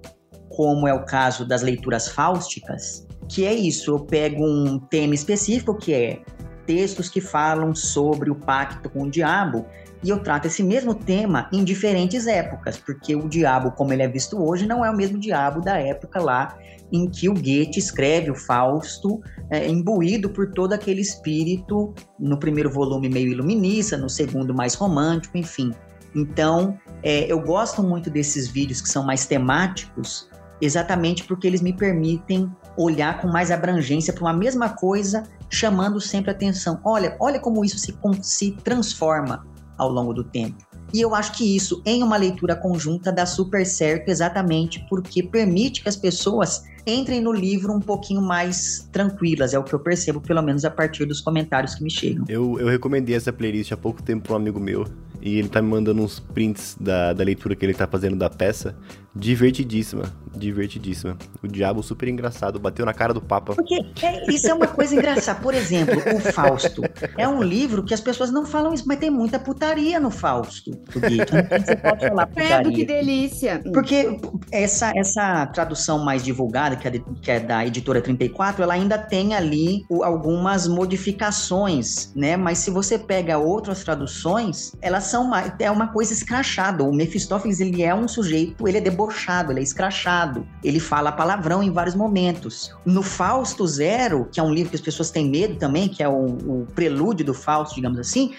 como é o caso das leituras fáusticas, que é isso, eu pego um tema específico que é textos que falam sobre o pacto com o diabo e eu trato esse mesmo tema em diferentes épocas, porque o diabo, como ele é visto hoje, não é o mesmo diabo da época lá em que o Goethe escreve o Fausto, é, imbuído por todo aquele espírito, no primeiro volume meio iluminista, no segundo mais romântico, enfim. Então, é, eu gosto muito desses vídeos que são mais temáticos, exatamente porque eles me permitem olhar com mais abrangência para uma mesma coisa, chamando sempre atenção. Olha, olha como isso se, se transforma ao longo do tempo. E eu acho que isso, em uma leitura conjunta, dá super certo exatamente porque permite que as pessoas entrem no livro um pouquinho mais tranquilas, é o que eu percebo, pelo menos a partir dos comentários que me chegam. Eu, eu recomendei essa playlist há pouco tempo para um amigo meu, e ele tá me mandando uns prints da, da leitura que ele tá fazendo da peça. Divertidíssima, divertidíssima. O diabo super engraçado, bateu na cara do Papa. Porque é, isso é uma coisa engraçada. Por exemplo, o Fausto. É um livro que as pessoas não falam isso, mas tem muita putaria no Fausto. Do Goethe. Você pode falar putaria. que delícia. Porque essa, essa tradução mais divulgada, que é, de, que é da editora 34, ela ainda tem ali o, algumas modificações, né? Mas se você pega outras traduções, elas são uma, é uma coisa escrachada. O Mephistófeles, ele é um sujeito, ele é debochado, ele é escrachado. Ele fala palavrão em vários momentos. No Fausto Zero, que é um livro que as pessoas têm medo também, que é o, o prelúdio do Fausto, digamos assim,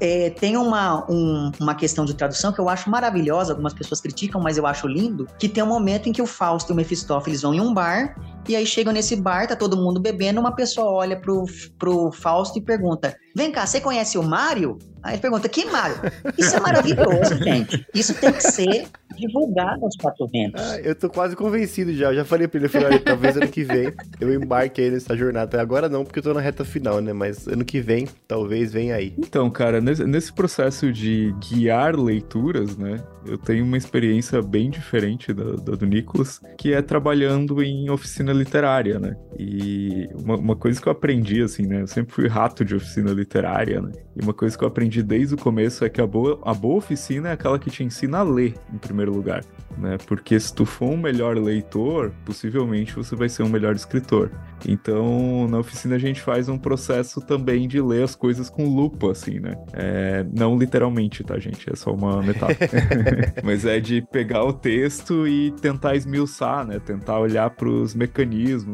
é, tem uma, um, uma questão de tradução que eu acho maravilhosa, algumas pessoas criticam, mas eu acho lindo, que tem um momento em que o Fausto e o Mephistófeles vão em um bar, e aí chegam nesse bar, tá todo mundo bebendo, uma pessoa olha pro, pro Fausto e pergunta, vem cá, você conhece o Mário? Aí ele pergunta, que Mário? Isso é maravilhoso, gente. Isso tem que ser divulgado aos quatro ventos. Ah, eu tô quase convencido já. Eu já falei pra ele, falei, talvez ano que vem eu embarque aí nessa jornada. Agora não, porque eu tô na reta final, né? Mas ano que vem, talvez venha aí. Então, cara, nesse, nesse processo de guiar leituras, né? Eu tenho uma experiência bem diferente da, da do Nicolas, que é trabalhando em oficina literária, né? E uma, uma coisa que eu aprendi, assim, né? Eu sempre fui rato de oficina literária, né? E uma coisa que eu aprendi desde o começo é que a boa, a boa oficina é aquela que te ensina a ler, em primeiro lugar, né? Porque se tu for um melhor leitor, possivelmente você vai ser um melhor escritor. Então, na oficina a gente faz um processo também de ler as coisas com lupa, assim, né? É, não literalmente, tá, gente? É só uma metáfora. Mas é de pegar o texto e tentar esmiuçar, né? Tentar olhar para os mecanismos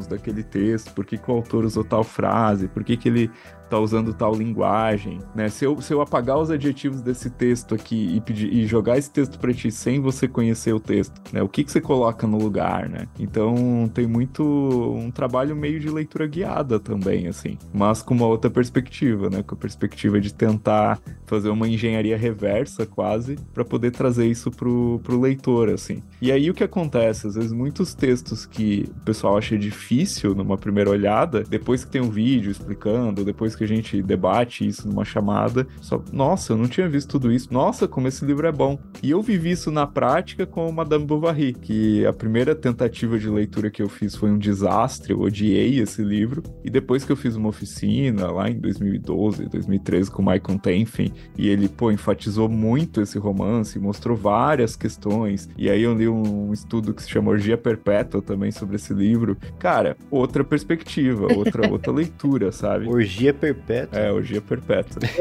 daquele texto, por que, que o autor usou tal frase, por que, que ele tá usando tal linguagem, né? Se eu, se eu apagar os adjetivos desse texto aqui e, pedir, e jogar esse texto para ti sem você conhecer o texto, né? O que, que você coloca no lugar, né? Então tem muito um trabalho meio de leitura guiada também, assim, mas com uma outra perspectiva, né? Com a perspectiva de tentar fazer uma engenharia reversa quase para poder trazer isso pro, pro leitor, assim. E aí o que acontece? Às vezes muitos textos que o pessoal acha difícil numa primeira olhada, depois que tem um vídeo explicando, depois que que a gente debate isso numa chamada, só, nossa, eu não tinha visto tudo isso, nossa, como esse livro é bom. E eu vivi isso na prática com Madame Bovary, que a primeira tentativa de leitura que eu fiz foi um desastre, eu odiei esse livro, e depois que eu fiz uma oficina lá em 2012, 2013 com Michael Tenfen, e ele, pô, enfatizou muito esse romance, mostrou várias questões, e aí eu li um estudo que se chama Orgia Perpétua também sobre esse livro. Cara, outra perspectiva, outra, outra leitura, sabe? Orgia perpétua. É, o dia é perpétua.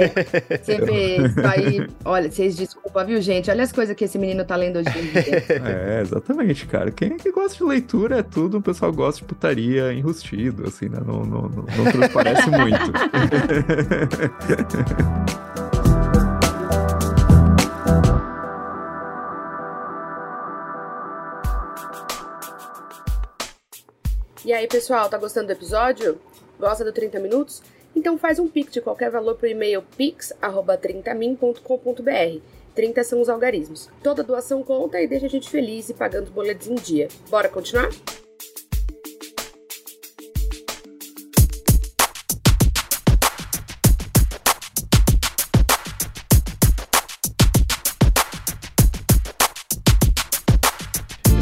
É, vê, isso aí. Olha, vocês desculpa, viu, gente? Olha as coisas que esse menino tá lendo hoje em dia. É, exatamente, cara. Quem é que gosta de leitura é tudo, o pessoal gosta de putaria enrustido, assim, né? Não, não, não, não transparece muito. E aí, pessoal, tá gostando do episódio? Gosta do 30 minutos? Então faz um pix de qualquer valor pro e-mail pix@30min.com.br. 30 são os algarismos. Toda doação conta e deixa a gente feliz e pagando os boletos em dia. Bora continuar?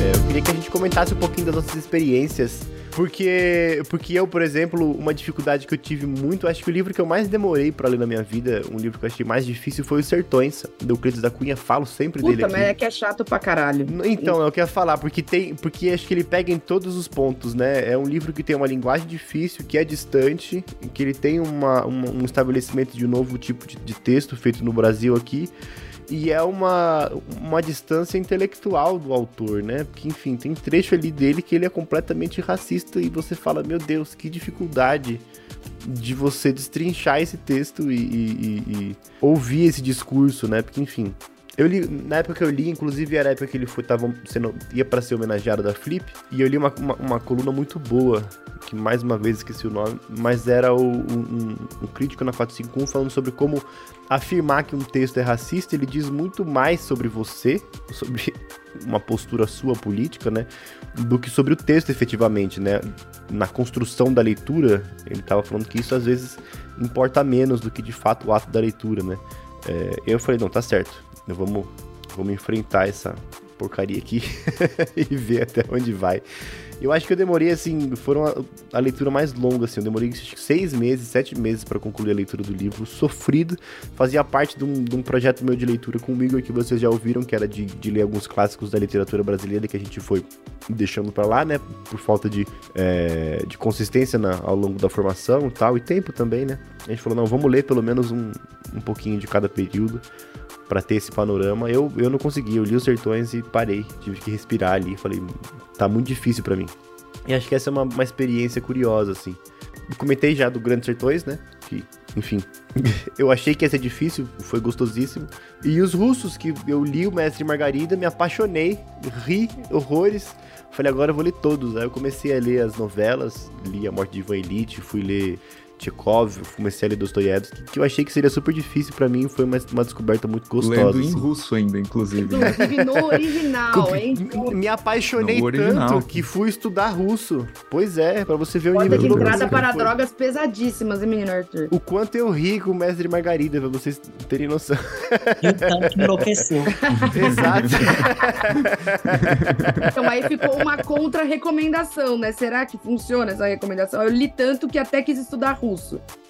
É, eu queria que a gente comentasse um pouquinho das nossas experiências. Porque, porque eu, por exemplo, uma dificuldade que eu tive muito, acho que o livro que eu mais demorei pra ler na minha vida, um livro que eu achei mais difícil foi Os Sertões, do Euclides da Cunha, falo sempre dele Puta, aqui. mas é que é chato pra caralho. Então, eu quero falar, porque tem. Porque acho que ele pega em todos os pontos, né? É um livro que tem uma linguagem difícil, que é distante, que ele tem uma, uma- um estabelecimento de um novo tipo de, de texto feito no Brasil aqui. E é uma, uma distância intelectual do autor, né? Porque, enfim, tem trecho ali dele que ele é completamente racista e você fala, meu Deus, que dificuldade de você destrinchar esse texto e, e- e- e ouvir esse discurso, né? Porque, enfim, eu li, na época que eu li, inclusive era a época que ele foi, tava sendo, ia para ser homenageado da Flip, e eu li uma, uma, uma coluna muito boa, que mais uma vez esqueci o nome, mas era o, um, um- crítico na 451 falando sobre como afirmar que um texto é racista, ele diz muito mais sobre você, sobre uma postura sua política, né, do que sobre o texto efetivamente, né, na construção da leitura, ele tava falando que isso às vezes importa menos do que de fato o ato da leitura, né. É, eu falei, não, tá certo, vamos, vamos enfrentar essa porcaria aqui e ver até onde vai. Eu acho que eu demorei, assim, foram a, a leitura mais longa, assim, eu demorei seis meses, sete meses para concluir a leitura do livro, sofrido, fazia parte de um, de um projeto meu de leitura com o Igor que vocês já ouviram, que era de, de ler alguns clássicos da literatura brasileira que a gente foi deixando para lá, né, por falta de, é, de consistência na- ao longo da formação e tal, e tempo também, né. A gente falou, não, vamos ler pelo menos um, um pouquinho de cada período para ter esse panorama. Eu, eu não consegui, eu li os sertões e parei, tive que respirar ali, falei, tá muito difícil para mim. E acho que essa é uma, uma experiência curiosa, assim. Eu comentei já do Grandes Sertões, né? Que, enfim, eu achei que ia ser difícil, foi gostosíssimo. E os russos, que eu li o Mestre Margarida, me apaixonei, ri horrores. Falei, agora eu vou ler todos. Aí eu comecei a ler as novelas, li A Morte de Ivan Ilitch, fui ler Tchekov, comecei a ler Dostoiévski, que eu achei que seria super difícil pra mim, foi uma, uma descoberta muito gostosa. Lendo em assim. russo ainda, inclusive. né? Inclusive no original, hein? Me apaixonei tanto que fui estudar russo. Pois é, pra você ver o nível de do entrada para foi. drogas pesadíssimas, hein, menino Arthur? O quanto eu ri com o Mestre Margarida, pra vocês terem noção. E o tanto que enlouqueceu. Exato. Então aí ficou uma contra-recomendação, né? Será que funciona essa recomendação? Eu li tanto que até quis estudar russo.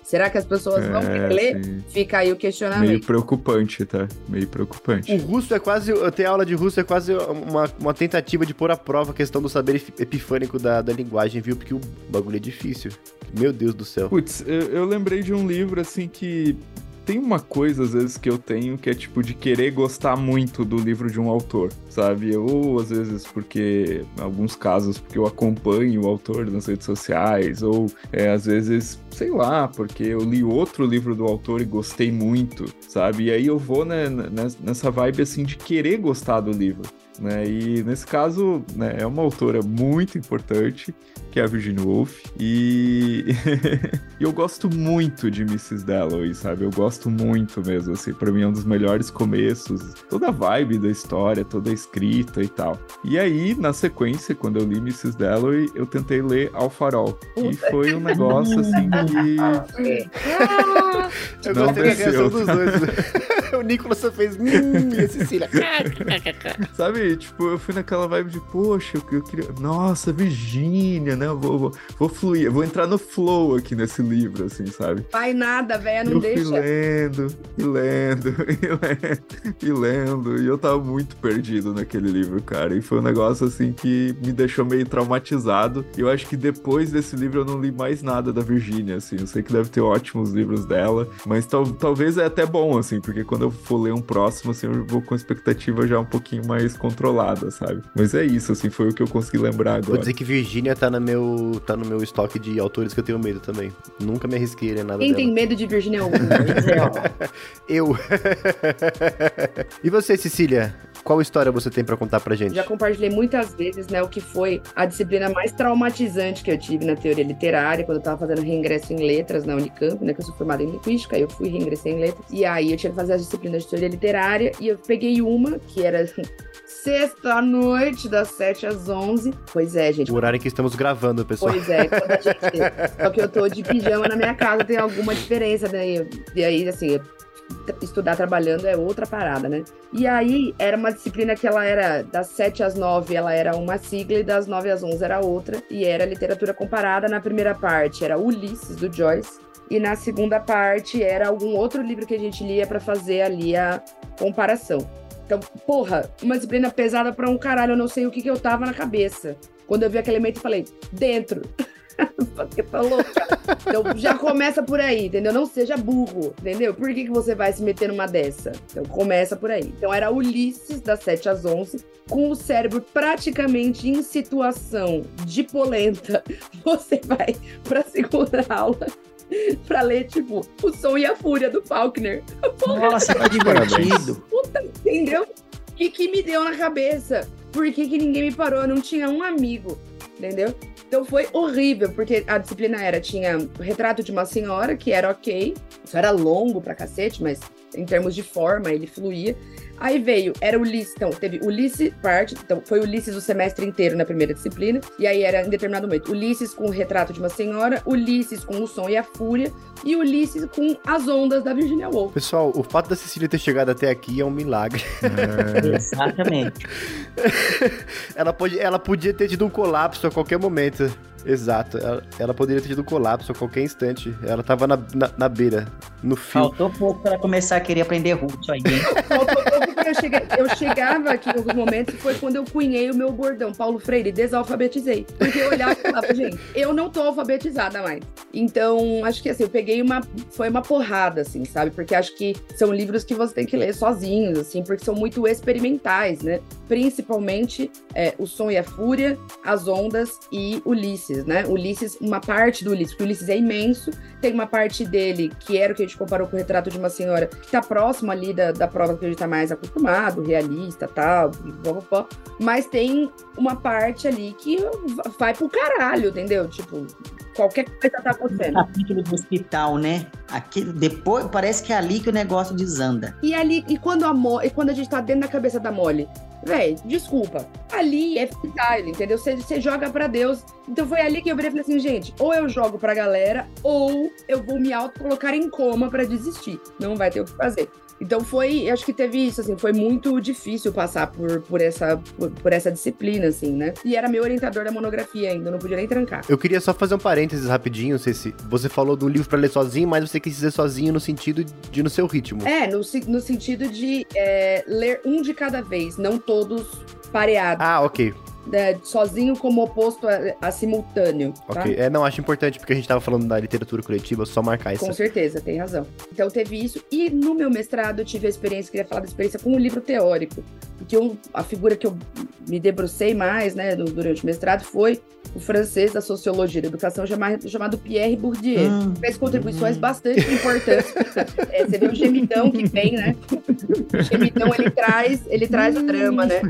Será que as pessoas vão É, ler? sim. Fica aí o Meio questionamento. preocupante, tá? Meio preocupante. O russo é quase. Ter aula de russo é quase uma, uma tentativa de pôr à prova a questão do saber epifânico da, da linguagem, viu? Porque o bagulho é difícil. Meu Deus do céu. Putz, eu, eu lembrei de um livro assim que tem uma coisa às vezes que eu tenho que é tipo de querer gostar muito do livro de um autor, sabe? Ou às vezes porque, em alguns casos, porque eu acompanho o autor nas redes sociais, ou é, às vezes, sei lá, porque eu li outro livro do autor e gostei muito, sabe? E aí eu vou né, nes- nessa vibe assim de querer gostar do livro. Né? E nesse caso, né, é uma autora muito importante, que é a Virginia Woolf, e eu gosto muito de Mrs. Dalloway, sabe? Eu gosto muito mesmo, assim, pra mim é um dos melhores começos, toda a vibe da história, toda a escrita e tal. E aí, na sequência, quando eu li Mrs. Dalloway, eu tentei ler Ao Farol, e foi um negócio, assim, que... Eu Não gostei da reação desceu. dos dois. o Nicolas só fez. Hum, e a Cecília. Sabe, tipo, eu fui naquela vibe de, poxa, eu, eu queria. Nossa, Virgínia, né? Eu vou, vou, vou fluir, eu vou entrar no flow aqui nesse livro, assim, sabe? Vai nada, velho, não eu deixa. fui lendo, e lendo, e lendo, e lendo, e eu tava muito perdido naquele livro, cara. E foi um negócio, assim, que me deixou meio traumatizado. E eu acho que depois desse livro eu não li mais nada da Virgínia, assim. Eu sei que deve ter ótimos livros dela, mas tal, talvez é até bom, assim, porque quando eu for ler um próximo, assim, eu vou com a expectativa já um pouquinho mais controlada, sabe? Mas é isso, assim, foi o que eu consegui lembrar Vou agora. dizer que Virgínia tá, no meu, tá no meu estoque de autores que eu tenho medo também. Nunca me arrisquei a nada Quem dela. tem medo de Virginia Woolf? Eu. e você, Cecília? Qual história você tem para contar pra gente? Já compartilhei muitas vezes, né, o que foi a disciplina mais traumatizante que eu tive na teoria literária, quando eu tava fazendo reingresso em letras na Unicamp, né, que eu sou formada em linguística, eu fui reingressar em letras, e aí eu tinha que fazer as disciplinas de teoria literária, e eu peguei uma, que era sexta-noite, das 7 às 11. Pois é, gente. O horário em que estamos gravando, pessoal. Pois é, quando a gente. Só que eu tô de pijama na minha casa, tem alguma diferença, né? E aí, assim, estudar trabalhando é outra parada, né? E aí era uma disciplina que ela era das 7 às 9, ela era uma sigla e das 9 às 11 era outra, e era literatura comparada. Na primeira parte era Ulisses do Joyce e na segunda parte era algum outro livro que a gente lia para fazer ali a comparação. Então, porra, uma disciplina pesada pra um caralho, eu não sei o que, que eu tava na cabeça. Quando eu vi aquele elemento, eu falei, dentro. Porque tá louca. Então já começa por aí, entendeu? Não seja burro, entendeu? Por que, que você vai se meter numa dessa? Então começa por aí. Então era Ulisses, das 7 às 11, com o cérebro praticamente em situação de polenta. Você vai pra segunda aula pra ler, tipo, O Som e a Fúria do Faulkner. Porra, Nossa, que divertido. Puta, entendeu? O que, que me deu na cabeça? Por que, que ninguém me parou? Eu não tinha um amigo, entendeu? Então foi horrível, porque a disciplina era, tinha o retrato de uma senhora, que era ok, isso era longo pra cacete, mas em termos de forma ele fluía. Aí veio, era Ulisses, então, teve Ulisses parte, então foi Ulisses o semestre inteiro na primeira disciplina, e aí era em determinado momento Ulisses com o retrato de uma senhora, Ulisses com o som e a fúria, e Ulisses com as ondas da Virginia Woolf. Pessoal, o fato da Cecília ter chegado até aqui é um milagre. É. Exatamente. ela, pode, ela podia ter tido um colapso a qualquer momento. Exato. Ela, ela, poderia ter tido um colapso a qualquer instante. Ela tava na, na, na beira, no fio. Faltou pouco pra começar a querer aprender russo aí? Faltou pouco pra eu chegar. Eu chegava aqui em alguns momentos e foi quando eu cunhei o meu bordão, Paulo Freire, desalfabetizei. Porque eu olhava e falava, gente, eu não tô alfabetizada mais. Então, acho que assim, eu peguei uma. Foi uma porrada, assim, sabe? Porque acho que são livros que você tem que ler sozinhos, assim, porque são muito experimentais, né? Principalmente é, O Som e a Fúria, As Ondas e Ulisses, né? Ulisses, uma parte do Ulisses, porque o Ulisses é imenso, tem uma parte dele que era o que a gente comparou com o retrato de uma senhora, que tá próximo ali da, da prova que a gente tá mais acostumado, realista, tal, blá, blá, blá, mas tem uma parte ali que vai pro caralho, entendeu? Tipo, qualquer coisa tá acontecendo. O capítulo do hospital, né? Aquilo, depois, parece que é ali que o negócio desanda. E ali, e quando a, Mo, e quando a gente tá dentro da cabeça da Molly, Véi, desculpa. Ali é freestyle, entendeu? Você, você joga para Deus. Então foi ali que eu virei e falei assim, gente, ou eu jogo pra galera, ou eu vou me auto-colocar em coma para desistir. Não vai ter o que fazer. Então foi, acho que teve isso, assim, foi muito difícil passar por, por, essa, por, por, essa disciplina, assim, né? E era meu orientador da monografia ainda, não podia nem trancar. Eu queria só fazer um parênteses rapidinho, Ceci. Você falou do livro para ler sozinho, mas você quis dizer sozinho no sentido de no seu ritmo. É, no, no sentido de é, ler um de cada vez, não todos pareados. Ah, ok né, sozinho como oposto a, a simultâneo. Tá? Ok, é, não, acho importante porque a gente tava falando da literatura coletiva, só marcar isso. Com certeza, tem razão. Então teve isso, e no meu mestrado eu tive a experiência, queria falar da experiência com um livro teórico, porque eu, a figura que eu me debrucei mais, né, durante o mestrado foi o francês da sociologia da educação chamado, chamado Pierre Bourdieu. Hum. Fez contribuições hum. bastante importantes. é, você vê o gemidão que vem, né? O gemidão, ele traz, ele traz o drama, né?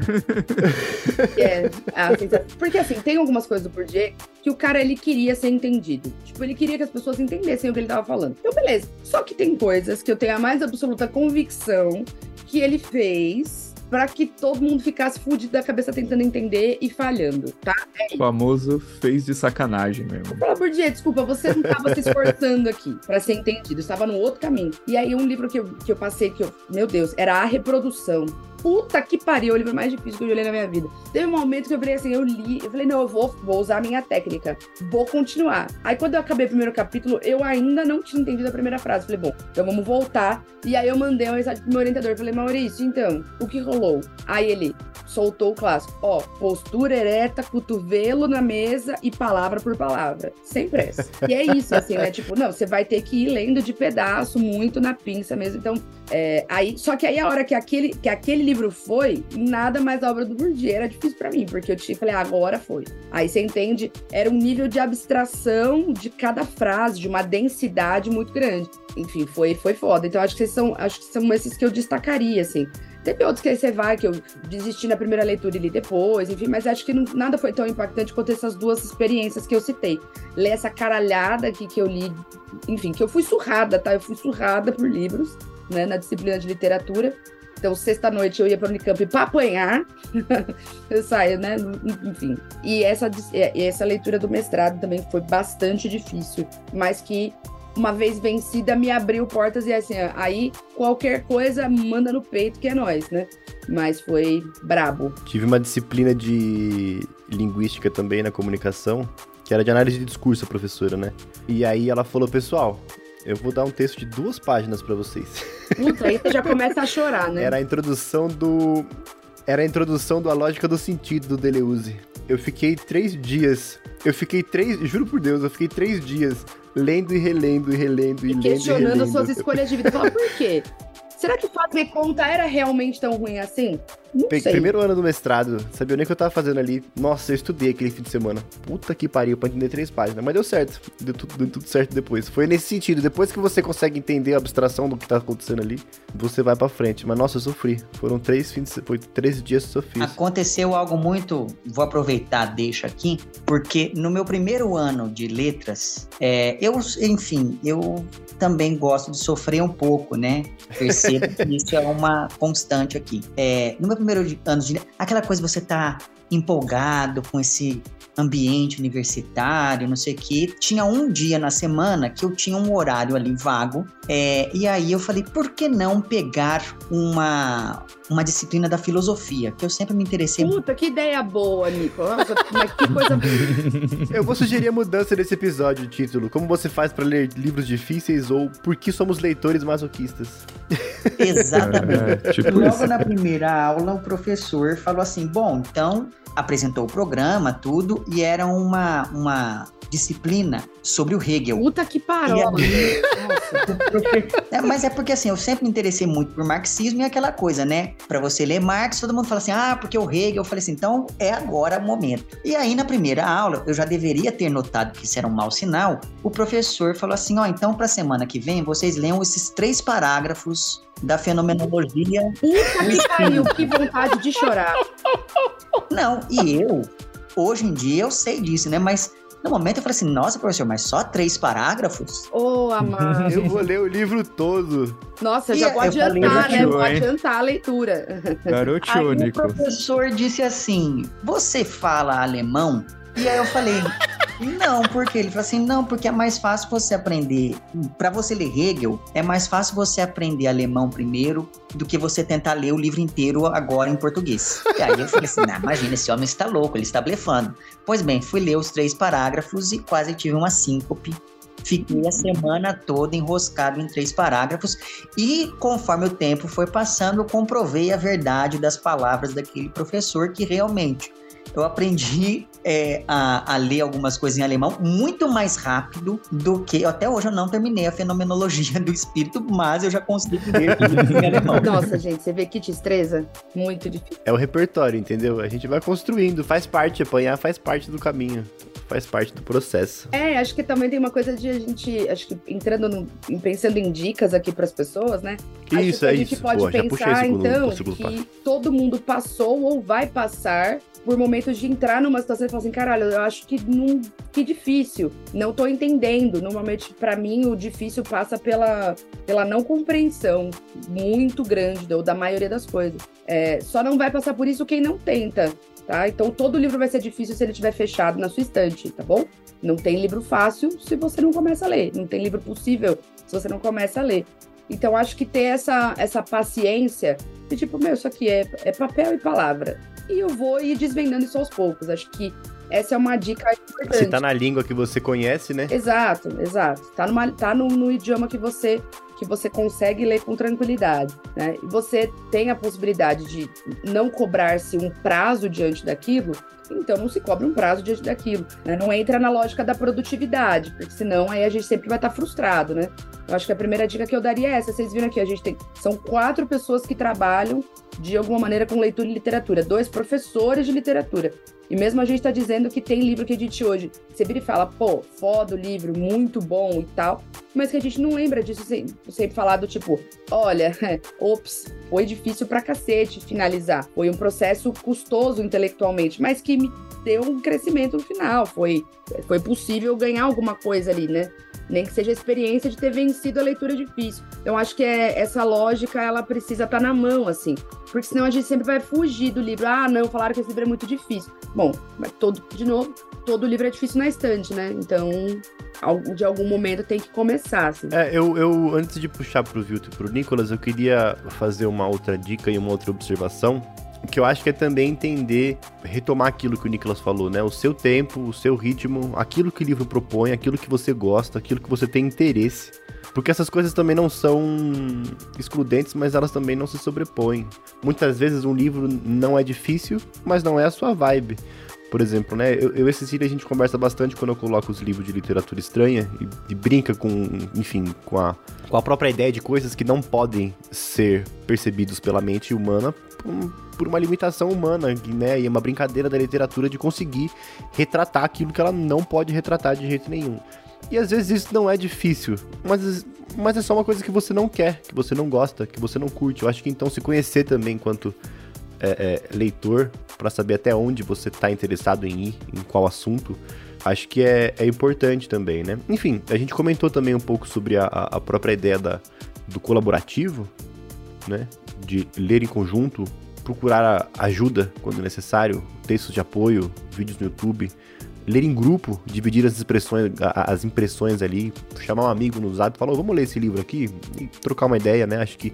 É, assim, porque assim, tem algumas coisas do Bourdieu que o cara, ele queria ser entendido. Tipo, ele queria que as pessoas entendessem o que ele tava falando. Então, beleza. Só que tem coisas que eu tenho a mais absoluta convicção que ele fez para que todo mundo ficasse fudido da cabeça tentando entender e falhando, tá? É o famoso fez de sacanagem mesmo. Pelo amor de Deus, desculpa, você não estava se esforçando aqui para ser entendido, estava no outro caminho. E aí um livro que eu, que eu passei, que eu, meu Deus, era A Reprodução, puta que pariu, o livro mais difícil que eu li na minha vida. Teve um momento que eu falei assim, eu li, eu falei, não, eu vou, vou usar a minha técnica, vou continuar. Aí quando eu acabei o primeiro capítulo, eu ainda não tinha entendido a primeira frase. Falei, bom, então vamos voltar. E aí eu mandei uma mensagem pro meu orientador, falei, Maurício, então, o que rolou? Aí ele soltou o clássico, ó, postura ereta, cotovelo na mesa e palavra por palavra, sem pressa. E é isso, assim, né? Tipo, não, você vai ter que ir lendo de pedaço, muito na pinça mesmo. Então, é, aí, só que aí a hora que aquele, que aquele livro foi, nada mais obra do Bourdieu. Era difícil para mim, porque eu tinha, falei, ah, agora foi. Aí você entende, era um nível de abstração de cada frase, de uma densidade muito grande. Enfim, foi, foi foda. Então acho que são, acho que são esses que eu destacaria, assim. Teve outros que aí você vai, que eu desisti na primeira leitura e li depois, enfim, mas acho que não, nada foi tão impactante quanto essas duas experiências que eu citei. Ler essa caralhada aqui que eu li, enfim, que eu fui surrada, tá? Eu fui surrada por livros, né, na disciplina de literatura. Então, sexta-noite eu ia para o Unicamp para apanhar. eu saio, né? Enfim. E essa, essa leitura do mestrado também foi bastante difícil, mas que uma vez vencida, me abriu portas e assim, aí qualquer coisa manda no peito que é nós, né? Mas foi brabo. Tive uma disciplina de linguística também na comunicação, que era de análise de discurso, a professora, né? E aí ela falou, pessoal, eu vou dar um texto de duas páginas para vocês. Puta, aí você já começa a chorar, né? Era a introdução do. Era a introdução da lógica do sentido do Deleuze. Eu fiquei três dias. Eu fiquei três. Juro por Deus, eu fiquei três dias lendo e relendo e relendo e, e lendo questionando e relendo. suas escolhas de vida. Fala, por quê? Será que fazer conta era realmente tão ruim assim? Não Pe sei. Primeiro ano do mestrado, sabia nem o que eu tava fazendo ali. Nossa, eu estudei aquele fim de semana. Puta que pariu, pra entender três páginas. Mas deu certo. Deu tudo, deu tudo certo depois. Foi nesse sentido. Depois que você consegue entender a abstração do que tá acontecendo ali, você vai pra frente. Mas nossa, eu sofri. Foram três fins de... Foi três dias que eu sofri. Aconteceu algo muito. Vou aproveitar, deixa aqui, porque no meu primeiro ano de letras, é, eu, enfim, eu também gosto de sofrer um pouco, né? Percebo que isso é uma constante aqui. É, no meu primeiro ano de aquela coisa você tá empolgado com esse ambiente universitário, não sei o que. Tinha um dia na semana que eu tinha um horário ali vago, é, e aí eu falei, por que não pegar uma, uma disciplina da filosofia, que eu sempre me interessei Puta, que ideia boa, Nico. Nossa, mas que coisa. eu vou sugerir a mudança desse episódio de título. Como você faz para ler livros difíceis ou por que somos leitores masoquistas? Exatamente. É, tipo Logo isso. na primeira aula, o professor falou assim: bom, então apresentou o programa, tudo, e era uma, uma disciplina sobre o Hegel. Puta que parola. É, mas é porque assim, eu sempre me interessei muito por marxismo e aquela coisa, né? Para você ler Marx, todo mundo fala assim: ah, porque o Hegel. Eu falei assim, então é agora o momento. E aí, na primeira aula, eu já deveria ter notado que isso era um mau sinal. O professor falou assim: ó, então para semana que vem, vocês leiam esses três parágrafos da fenomenologia. Puta que pariu, que vontade de chorar. Não, e eu, hoje em dia, eu sei disso, né? Mas no momento eu falei assim, nossa, professor, mas só três parágrafos? Ô, oh, amado. Eu vou ler o livro todo. Nossa, E já eu vou falei, adiantar, né? Vou hein? adiantar a leitura. Garoteou, Aí o professor disse assim, você fala alemão? E aí eu falei, não, por quê? Ele falou assim, não, porque é mais fácil você aprender, para você ler Hegel, é mais fácil você aprender alemão primeiro do que você tentar ler o livro inteiro agora em português. E aí eu falei assim, imagina, esse homem está louco, ele está blefando. Pois bem, fui ler os três parágrafos e quase tive uma síncope. Fiquei a semana toda enroscado em três parágrafos e, conforme o tempo foi passando, eu comprovei a verdade das palavras daquele professor que realmente eu aprendi é, a, a, ler algumas coisas em alemão muito mais rápido do que. Até hoje eu não terminei a fenomenologia do espírito, mas eu já consegui ler tudo em alemão. Nossa, gente, você vê que destreza? Muito difícil. É o repertório, entendeu? A gente vai construindo, faz parte, apanhar faz parte do caminho. Faz parte do processo. É, acho que também tem uma coisa de a gente, acho que entrando no, pensando em dicas aqui para as pessoas, né? Acho Isso, que é a gente isso. pode Pô, pensar, segundo- então, que passo. todo mundo passou ou vai passar por momentos de entrar numa situação e falar assim, caralho, eu acho que não, que difícil, não tô entendendo. Normalmente, para mim, o difícil passa pela, pela não compreensão muito grande ou da maioria das coisas. É, só não vai passar por isso quem não tenta, tá? Então, todo livro vai ser difícil se ele estiver fechado na sua estante, tá bom? Não tem livro fácil se você não começa a ler. Não tem livro possível se você não começa a ler. Então, acho que ter essa, essa paciência de tipo, meu, isso aqui é, é papel e palavra. E eu vou ir desvendando isso aos poucos. Acho que essa é uma dica importante. Se tá na língua que você conhece, né? Exato, exato. Tá, numa, tá no, no idioma que você que você consegue ler com tranquilidade, né? E você tem a possibilidade de não cobrar-se um prazo diante daquilo, então não se cobra um prazo diante daquilo. né? Não entra na lógica da produtividade, porque senão aí a gente sempre vai estar frustrado, né? Eu acho que a primeira dica que eu daria é essa. Vocês viram aqui, a gente tem. São quatro pessoas que trabalham de alguma maneira com leitura e literatura, dois professores de literatura. E mesmo a gente está dizendo que tem livro que a gente hoje, você vira e fala, pô, foda o livro, muito bom e tal. mas que a gente não lembra disso sempre, sempre falar do tipo, olha, ops, foi difícil pra cacete finalizar. Foi um processo custoso intelectualmente, mas que me deu um crescimento no final. Foi, foi possível ganhar alguma coisa ali, né? Nem que seja a experiência de ter vencido a leitura difícil. Então, acho que é, essa lógica, ela precisa estar tá na mão, assim. Porque senão a gente sempre vai fugir do livro. Ah, não, falaram que esse livro é muito difícil. Bom, mas todo, de novo, todo livro é difícil na estante, né? Então, de algum momento tem que começar, assim. É, eu, eu antes de puxar pro Vilto e pro Nicolas, eu queria fazer uma outra dica e uma outra observação que eu acho que é também entender, retomar aquilo que o Nicolas falou, né? O seu tempo, o seu ritmo, aquilo que o livro propõe, aquilo que você gosta, aquilo que você tem interesse. Porque essas coisas também não são excludentes, mas elas também não se sobrepõem. Muitas vezes um livro não é difícil, mas não é a sua vibe. Por exemplo, né? Eu, eu e Cecília, a gente conversa bastante quando eu coloco os livros de literatura estranha e, e, brinca com, enfim, com a, com a própria ideia de coisas que não podem ser percebidos pela mente humana por, uma limitação humana, né? E é uma brincadeira da literatura de conseguir retratar aquilo que ela não pode retratar de jeito nenhum. E às vezes isso não é difícil, mas, mas é só uma coisa que você não quer, que você não gosta, que você não curte. Eu acho que então se conhecer também enquanto é, é, leitor, para saber até onde você está interessado em ir, em qual assunto, acho que é, é importante também, né? Enfim, a gente comentou também um pouco sobre a, a própria ideia da, do colaborativo, né? De ler em conjunto, procurar ajuda quando necessário, textos de apoio, vídeos no YouTube, ler em grupo, dividir as expressões, as impressões ali, chamar um amigo no zap falar, oh, vamos ler esse livro aqui e trocar uma ideia, né? Acho que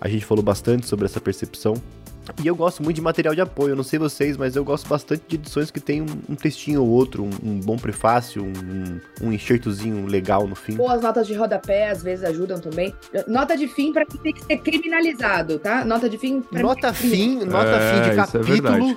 a gente falou bastante sobre essa percepção. E eu gosto muito de material de apoio, eu não sei vocês, mas eu gosto bastante de edições que tem um, um textinho ou outro, um, um bom prefácio, um, um enxertozinho legal no fim. Boas notas de rodapé às vezes ajudam também. Nota de fim para quem tem que ser criminalizado, tá? Nota de fim pra Nota fim, nota é, fim de é capítulo. É verdade,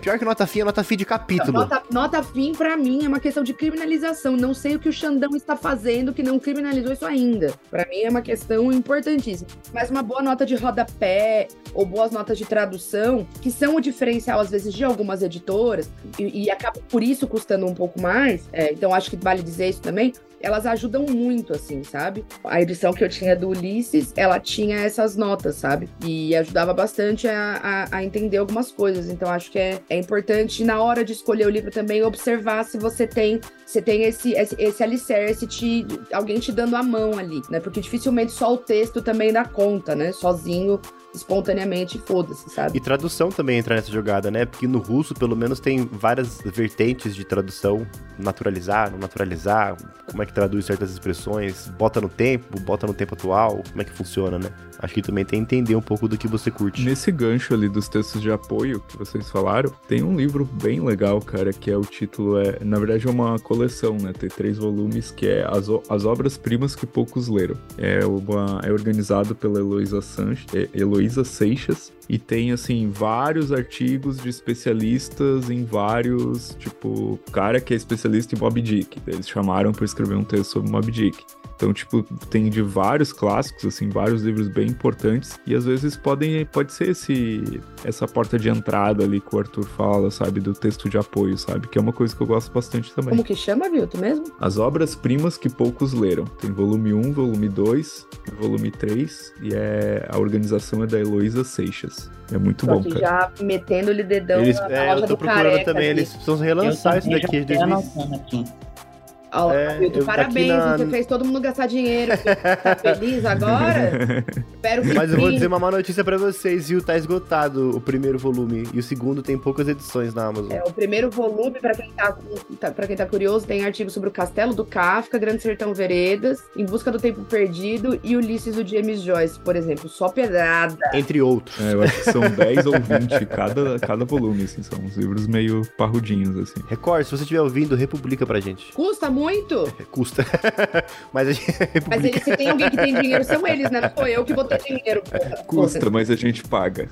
Pior que nota fim é nota fim de capítulo. Nota, nota fim para mim é uma questão de criminalização. Não sei o que o Xandão está fazendo que não criminalizou isso ainda. Para mim é uma questão importantíssima. Mas uma boa nota de rodapé ou boas notas de tradução, que são o diferencial, às vezes, de algumas editoras, e, e acaba por isso custando um pouco mais. É, então, acho que vale dizer isso também elas ajudam muito, assim, sabe? A edição que eu tinha do Ulisses, ela tinha essas notas, sabe? E ajudava bastante a, a, a entender algumas coisas. Então, acho que é, é importante, na hora de escolher o livro também, observar se você tem, se tem esse, esse, esse alicerce, te, alguém te dando a mão ali, né? Porque dificilmente só o texto também dá conta, né? Sozinho espontaneamente, foda-se, sabe? E tradução também entra nessa jogada, né? Porque no russo, pelo menos, tem várias vertentes de tradução. Naturalizar, não naturalizar, como é que traduz certas expressões, bota no tempo, bota no tempo atual, como é que funciona, né? Acho que também tem que entender um pouco do que você curte. Nesse gancho ali dos textos de apoio que vocês falaram, tem um livro bem legal, cara, que é o título, é, na verdade é uma coleção, né? Tem três volumes, que é As, As Obras-Primas que Poucos Leram. É, uma, é organizado pela Heloísa Sanches, é, Heloísa Seixas, e tem, assim, vários artigos de especialistas em vários, tipo, cara que é especialista em Mob Dick. Eles chamaram para escrever um texto sobre Mob Dick. Então, tipo, tem de vários clássicos, assim, vários livros bem importantes. E às vezes podem, pode ser esse, essa porta de entrada ali que o Arthur fala, sabe? Do texto de apoio, sabe? Que é uma coisa que eu gosto bastante também. Como que chama, Vilto, mesmo? As obras-primas que poucos leram. Tem volume 1, volume 2, volume 3. E é, a organização é da Heloísa Seixas. É muito Tô bom, cara. já metendo-lhe dedão eles, na é, loja eu tô procurando careca, também, eles precisam relançar isso daqui de 2000. Ó, é, Milton, parabéns, na... você fez todo mundo gastar dinheiro. Tá feliz agora? Espero que Mas eu vou dizer uma má notícia pra vocês, viu? Tá esgotado o primeiro volume. E o segundo tem poucas edições na Amazon. É, o primeiro volume, pra quem tá, tá, pra quem tá curioso, tem artigos sobre o Castelo do Kafka, Grande Sertão Veredas, Em Busca do Tempo Perdido e Ulisses do James Joyce, por exemplo. Só pedrada. Entre outros. É, eu acho que são 10 ou 20 cada, cada volume, assim. São uns livros meio parrudinhos, assim. Record, se você estiver ouvindo, republica pra gente. Custa muito? Custa. mas a gente. Mas eles, se tem alguém que tem dinheiro, são eles, né? Não sou eu que vou ter dinheiro. Porra. Custa, mas a gente paga.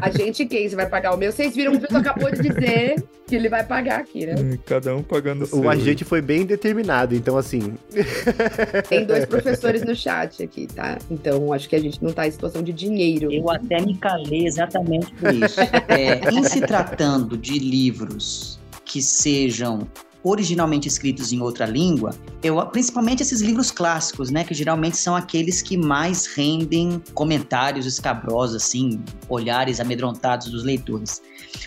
a gente quem? Você vai pagar o meu? Vocês viram que o Vitor acabou de dizer que ele vai pagar aqui, né? Cada um pagando o seu. O agente foi bem determinado, então assim. tem dois professores no chat aqui, tá? Então acho que a gente não tá em situação de dinheiro. Eu até me calei exatamente por isso. É, em se tratando de livros que sejam originalmente escritos em outra língua, eu, principalmente esses livros clássicos, né, que geralmente são aqueles que mais rendem comentários escabrosos, assim, olhares amedrontados dos leitores.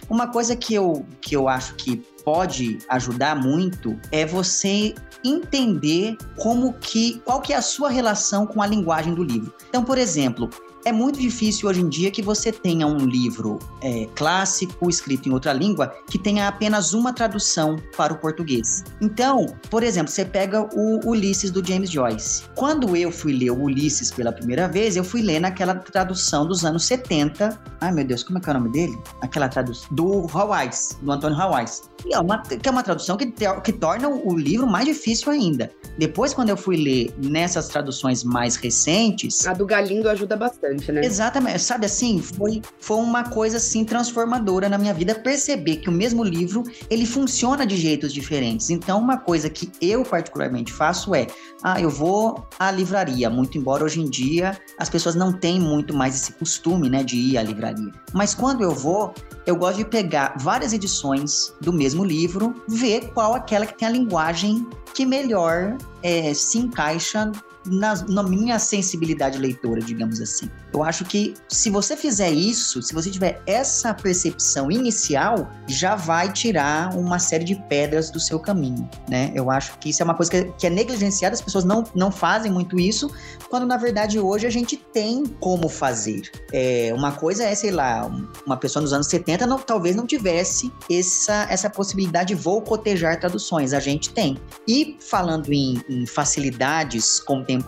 Uma coisa que eu, que eu acho que pode ajudar muito é você entender como que qual que é a sua relação com a linguagem do livro. Então, por exemplo, é muito difícil hoje em dia que você tenha um livro é, clássico, escrito em outra língua, que tenha apenas uma tradução para o português. Então, por exemplo, você pega o Ulisses do James Joyce. Quando eu fui ler o Ulisses pela primeira vez, eu fui ler naquela tradução dos anos 70. Ai, meu Deus, como é que é o nome dele? Aquela tradução. Do Hawais, do Antônio Hawais. Que é uma, que é uma tradução que, que torna o livro mais difícil ainda. Depois, quando eu fui ler nessas traduções mais recentes. A do Galindo ajuda bastante, né? Exatamente. Sabe assim, foi, foi uma coisa assim transformadora na minha vida perceber que o mesmo livro ele funciona de jeitos diferentes. Então, uma coisa que eu particularmente faço é: ah, eu vou à livraria, muito embora hoje em dia as pessoas não tenham muito mais esse costume, né, de ir à livraria. Mas quando eu vou, eu gosto de pegar várias edições do mesmo livro, ver qual aquela que tem a linguagem que melhor é, se encaixa na, na, minha sensibilidade leitora, digamos assim. Eu acho que se você fizer isso, se você tiver essa percepção inicial, já vai tirar uma série de pedras do seu caminho, né? Eu acho que isso é uma coisa que é, que é negligenciada, as pessoas não, não fazem muito isso, quando na verdade hoje a gente tem como fazer. É, uma coisa é, sei lá, uma pessoa nos anos 70 não, talvez não tivesse essa, essa possibilidade de vou cotejar traduções, a gente tem. E falando em, em facilidades contemporâneas,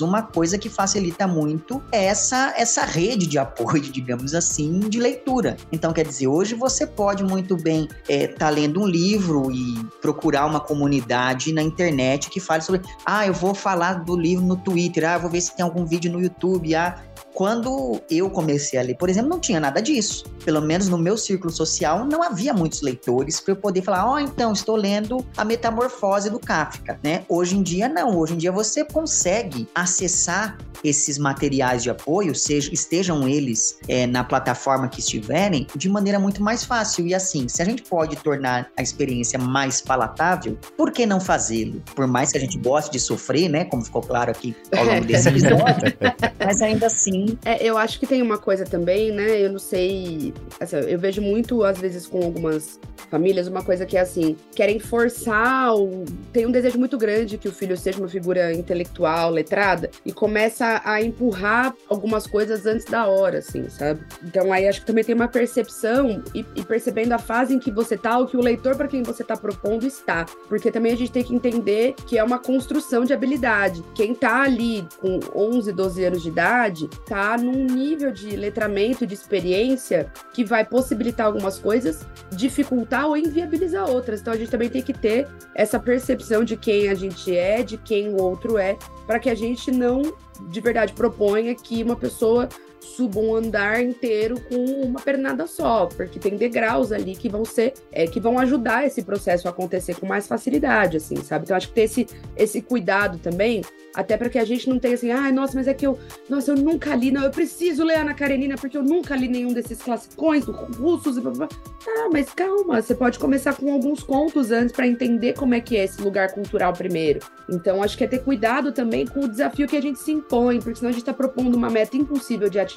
uma coisa que facilita muito é essa, essa rede de apoio, digamos assim, de leitura. Então, quer dizer, hoje você pode muito bem estar é, tá lendo um livro e procurar uma comunidade na internet que fale sobre, ah, eu vou falar do livro no Twitter, ah, vou ver se tem algum vídeo no YouTube, ah, quando eu comecei a ler, por exemplo, não tinha nada disso. Pelo menos no meu círculo social, não havia muitos leitores para eu poder falar: Ó, oh, então, estou lendo A Metamorfose do Kafka, né? Hoje em dia, não. Hoje em dia, você consegue acessar esses materiais de apoio, seja, estejam eles é, na plataforma que estiverem, de maneira muito mais fácil. E assim, se a gente pode tornar a experiência mais palatável, por que não fazê-lo? Por mais que a gente goste de sofrer, né? Como ficou claro aqui ao longo desse episódio, mas ainda assim é, eu acho que tem uma coisa também, né? Eu não sei. Assim, eu vejo muito, às vezes, com algumas famílias, uma coisa que é assim: querem forçar, ou tem um desejo muito grande que o filho seja uma figura intelectual, letrada, e começa a empurrar algumas coisas antes da hora, assim, sabe? Então aí acho que também tem uma percepção e, e percebendo a fase em que você tá, o que o leitor para quem você tá propondo está. Porque também a gente tem que entender que é uma construção de habilidade. Quem tá ali com 11, 12 anos de idade, tá num nível de letramento, de experiência, que vai possibilitar algumas coisas, dificultar ou inviabilizar outras. Então a gente também tem que ter essa percepção de quem a gente é, de quem o outro é, para que a gente não de verdade proponha que uma pessoa suba um andar inteiro com uma pernada só, porque tem degraus ali que vão ser, é, que vão ajudar esse processo a acontecer com mais facilidade, assim, sabe? Então acho que ter esse, esse cuidado também, até para que a gente não tenha assim, ai, ah, nossa, mas é que eu, nossa, eu nunca li, não, eu preciso ler Ana Karenina porque eu nunca li nenhum desses classicões russos e blá, blá. Tá, mas calma, você pode começar com alguns contos antes para entender como é que é esse lugar cultural primeiro. Então acho que é ter cuidado também com o desafio que a gente se impõe, porque senão a gente está propondo uma meta impossível de atingir,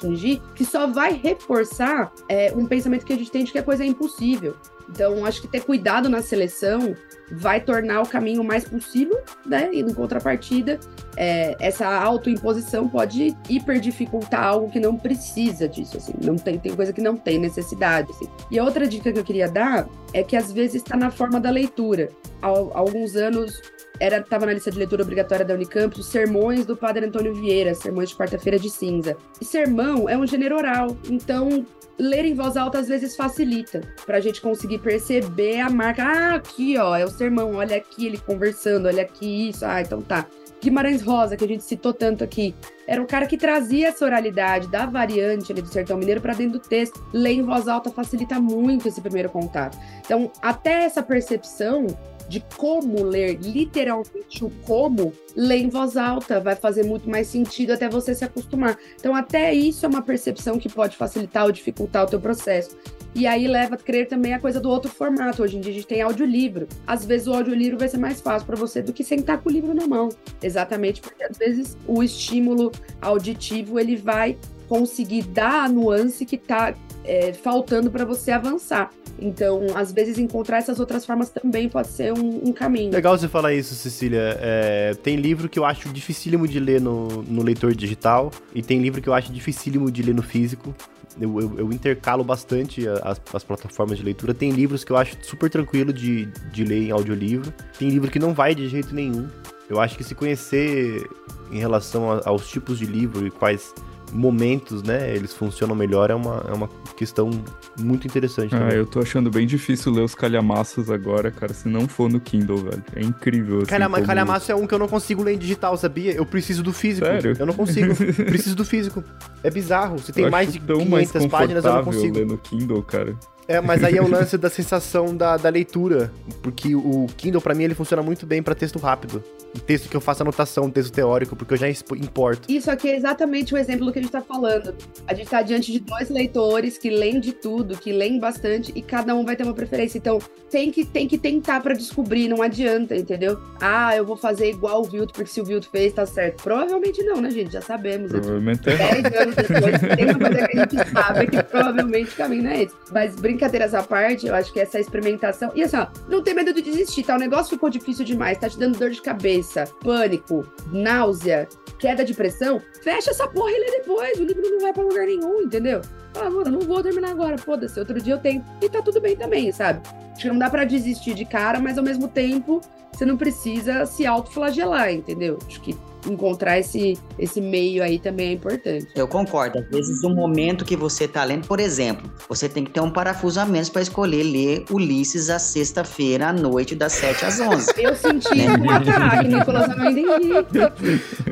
que só vai reforçar é, um pensamento que a gente tem de que a coisa é impossível. Então, acho que ter cuidado na seleção vai tornar o caminho mais possível, né? E, em contrapartida, é, essa autoimposição pode hiper dificultar algo que não precisa disso, assim. Não tem, tem coisa que não tem necessidade, assim. E outra dica que eu queria dar é que, às vezes, está na forma da leitura. Há, há alguns anos, era estava na lista de leitura obrigatória da Unicamp os sermões do Padre Antônio Vieira, sermões de quarta-feira de cinza. E sermão é um gênero oral, então ler em voz alta às vezes facilita para a gente conseguir perceber a marca. Ah, aqui ó, é o sermão, olha aqui ele conversando, olha aqui isso, ah, então tá. Guimarães Rosa, que a gente citou tanto aqui, era o cara que trazia essa oralidade da variante ali do sertão mineiro para dentro do texto. Ler em voz alta facilita muito esse primeiro contato. Então, até essa percepção de como ler literalmente o como, ler em voz alta vai fazer muito mais sentido até você se acostumar. Então, até isso é uma percepção que pode facilitar ou dificultar o teu processo. E aí leva a crer também a coisa do outro formato. Hoje em dia a gente tem audiolivro. Às vezes o audiolivro vai ser mais fácil para você do que sentar com o livro na mão. Exatamente porque às vezes o estímulo auditivo ele vai conseguir dar a nuance que está é, faltando para você avançar. Então, às vezes, encontrar essas outras formas também pode ser um, um caminho. Legal você falar isso, Cecília. É, tem livro que eu acho dificílimo de ler no, no leitor digital e tem livro que eu acho dificílimo de ler no físico. Eu, eu, eu, intercalo bastante as, as, plataformas de leitura. Tem livros que eu acho super tranquilo de, de ler em audiolivro. Tem livro que não vai de jeito nenhum. Eu acho que se conhecer em relação a, aos tipos de livro e quais momentos, né, eles funcionam melhor, é uma, é uma questão muito interessante. Ah, eu tô achando bem difícil ler os calhamaços agora, cara, se não for no Kindle, velho. É incrível, assim. Calhama, como... Calhamaço é um que eu não consigo ler em digital, sabia? Eu preciso do físico. Sério? Eu não consigo. preciso do físico. É bizarro. Você tem eu mais de 500 páginas, eu não consigo. ler no Kindle, cara. É, mas aí é o lance da sensação da, da leitura, porque o Kindle para mim ele funciona muito bem para texto rápido. Texto que eu faço anotação, texto teórico, porque eu já importo. Isso aqui é exatamente o exemplo do que a gente tá falando. A gente tá diante de dois leitores que leem de tudo, que leem bastante e cada um vai ter uma preferência. Então, tem que, tem que tentar para descobrir, não adianta, entendeu? Ah, eu vou fazer igual o Vilto, porque se o Vilto fez, tá certo. Provavelmente não, né, gente? Já sabemos. Provavelmente é. Dez anos depois, tem uma coisa que a gente sabe que provavelmente o caminho não é esse. Mas brincadeiras à parte, eu acho que essa experimentação. E assim, ó, não tem medo de desistir, tá? O negócio ficou difícil demais, tá te dando dor de cabeça, pânico, náusea, queda de pressão. Fecha essa porra e lê depois. O livro não vai pra lugar nenhum, entendeu? Ah, mano, não vou terminar agora, foda-se. Outro dia eu tenho. E tá tudo bem também, sabe? Acho que não dá para desistir de cara, mas ao mesmo tempo você não precisa se autoflagelar, entendeu? Acho que encontrar esse, esse meio aí também é importante. Eu concordo. Às vezes, no momento que você está lendo, por exemplo, você tem que ter um parafuso a menos para escolher ler Ulisses à sexta-feira à noite, das 7 às 11. Eu senti né? um ataque, Nicolas, eu não entendi.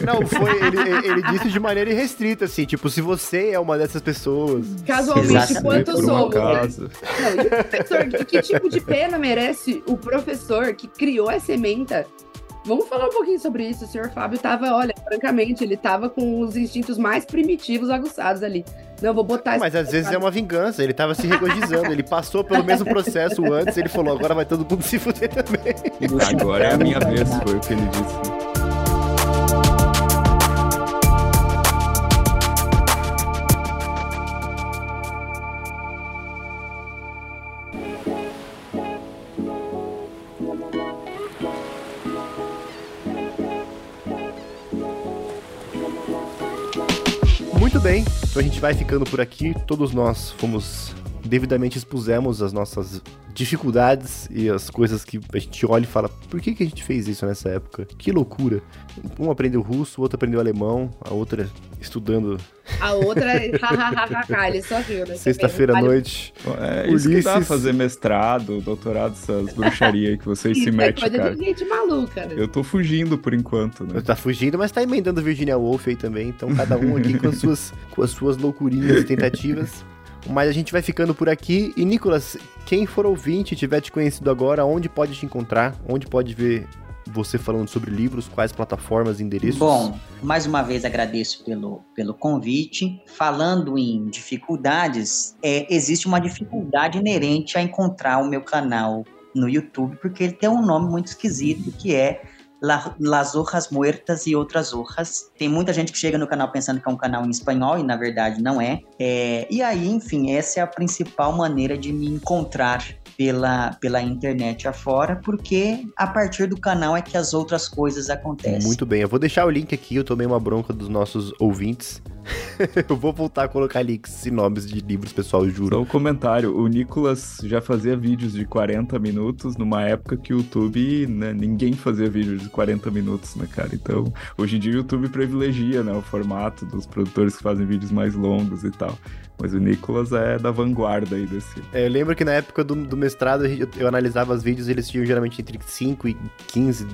Não, foi, ele, ele disse de maneira irrestrita, assim, tipo, se você é uma dessas pessoas. Casualmente, quantos somos? Né? Não, que tipo de pena merece o professor que criou essa ementa Vamos falar um pouquinho sobre isso. O senhor Fábio estava, olha, francamente, ele estava com os instintos mais primitivos aguçados ali. Não, vou botar Mas às vezes é uma vingança, ele estava se regozijando, ele passou pelo mesmo processo antes, ele falou, agora vai todo mundo se fuder também. Agora é a minha vez, foi o que ele disse. Bem, então a gente vai ficando por aqui. Todos nós fomos devidamente expusemos as nossas dificuldades e as coisas que a gente olha e fala, por que, que a gente fez isso nessa época? Que loucura. Um aprendeu russo, o outro aprendeu alemão, a outra estudando. A outra, hahaha, ele só viu, né? Sexta-feira à noite. É isso Ulisses. que dá fazer mestrado, doutorado, essas bruxarias que vocês se metem, é cara. De gente maluca, né? Eu tô fugindo por enquanto, né? Tá fugindo, mas tá emendando Virginia Woolf aí também, então cada um aqui com as suas, com as suas loucurinhas e tentativas. Mas a gente vai ficando por aqui. E, Nicolas, quem for ouvinte e tiver te conhecido agora, onde pode te encontrar? Onde pode ver você falando sobre livros, quais plataformas, endereços? Bom, mais uma vez agradeço pelo, pelo convite. Falando em dificuldades, é, existe uma dificuldade inerente a encontrar o meu canal no YouTube, porque ele tem um nome muito esquisito, que é La, Las Hojas Muertas e Outras Hojas. Tem muita gente que chega no canal pensando que é um canal em espanhol e na verdade não é. é. E aí, enfim, essa é a principal maneira de me encontrar pela, pela internet afora, porque a partir do canal é que as outras coisas acontecem. Muito bem, eu vou deixar o link aqui, eu tomei uma bronca dos nossos ouvintes. eu vou voltar a colocar links e nomes de livros, pessoal, juro. Só um comentário, o Nicolas já fazia vídeos de 40 minutos numa época que o YouTube, né, ninguém fazia vídeos de 40 minutos, né, cara? Então, hoje em dia o YouTube privilegia, né, o formato dos produtores que fazem vídeos mais longos e tal. Mas o Nicolas é da vanguarda aí desse. É, eu lembro que na época do, do mestrado eu, eu, analisava os vídeos, eles tinham geralmente entre 5 e 15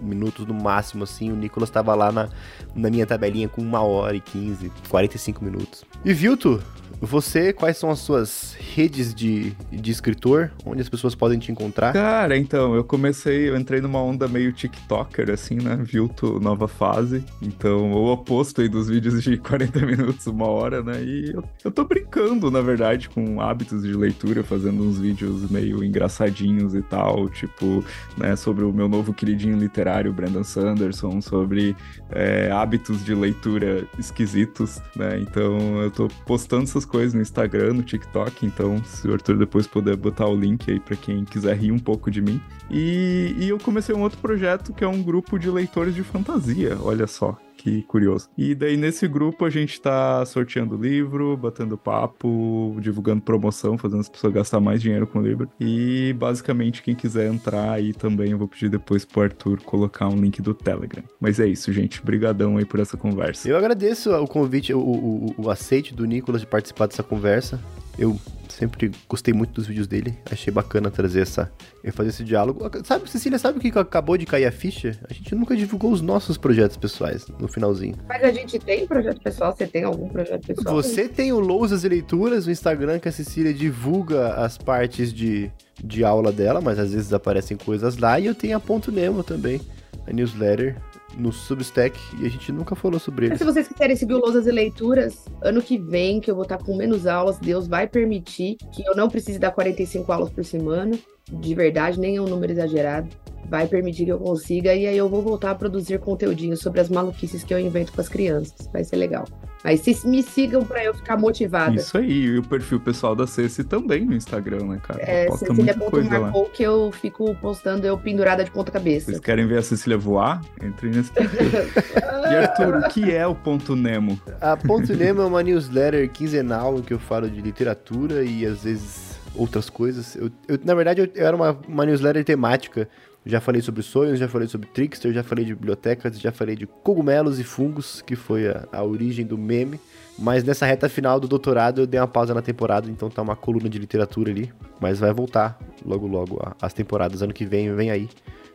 minutos no máximo, assim. O Nicolas estava lá na, na minha tabelinha com uma hora e 15. de 45 minutos. E Vilto, você, quais são as suas redes de, de escritor? Onde as pessoas podem te encontrar? Cara, então, eu comecei, eu entrei numa onda meio TikToker, assim, né? Vilto nova fase. Então, o oposto aí dos vídeos de 40 minutos, uma hora, né? E eu, eu tô brincando, na verdade, com hábitos de leitura, fazendo uns vídeos meio engraçadinhos e tal, tipo, né, sobre o meu novo queridinho literário, Brandon Sanderson, sobre é, hábitos de leitura esquisitos, né? Então, eu tô postando essas coisas no Instagram, no TikTok, então se o Arthur depois puder botar o link aí para quem quiser rir um pouco de mim. E, e eu comecei um outro projeto que é um grupo de leitores de fantasia, olha só que curioso. E daí nesse grupo a gente tá sorteando livro, batendo papo, divulgando promoção, fazendo as pessoas gastar mais dinheiro com o livro. E basicamente quem quiser entrar aí também, eu vou pedir depois pro Arthur colocar um link do Telegram. Mas é isso, gente. Brigadão aí por essa conversa. Eu agradeço o convite, o, o, o aceite do Nicolas de participar dessa conversa. Eu sempre gostei muito dos vídeos dele. Achei bacana trazer essa. fazer esse diálogo. Sabe, Cecília, sabe o que acabou de cair a ficha? A gente nunca divulgou os nossos projetos pessoais no finalzinho. Mas a gente tem projeto pessoal? Você tem algum projeto pessoal? Você tem o Lousas e Leituras, o Instagram que a Cecília divulga as partes de, de aula dela, mas às vezes aparecem coisas lá. E eu tenho a Ponto Nemo também, a newsletter no Substack e a gente nunca falou sobre ele. Se vocês quiserem seguir o Lousas e Leituras, ano que vem, que eu vou estar com menos aulas, Deus vai permitir que eu não precise dar 45 aulas por semana, de verdade, nem é um número exagerado. Vai permitir que eu consiga, e aí eu vou voltar a produzir conteúdinho sobre as maluquices que eu invento com as crianças. Vai ser legal. Mas se me sigam para eu ficar motivada. Isso aí, e o perfil pessoal da Ceci também no Instagram, né, cara? É, Cecília.marcou que eu fico postando eu pendurada de ponta cabeça. Vocês querem ver a Cecília voar? Entrem nesse perfil. e Arthur, o que é o Ponto Nemo? A Ponto Nemo é uma newsletter quinzenal em que eu falo de literatura e às vezes outras coisas. Eu, eu na verdade, eu, eu era uma, uma newsletter temática já falei sobre sonhos, já falei sobre Trickster, já falei de bibliotecas, já falei de cogumelos e fungos, que foi a, a origem do meme. Mas nessa reta final do doutorado eu dei uma pausa na temporada, então tá uma coluna de literatura ali. Mas vai voltar logo logo as temporadas. Ano que vem, vem aí.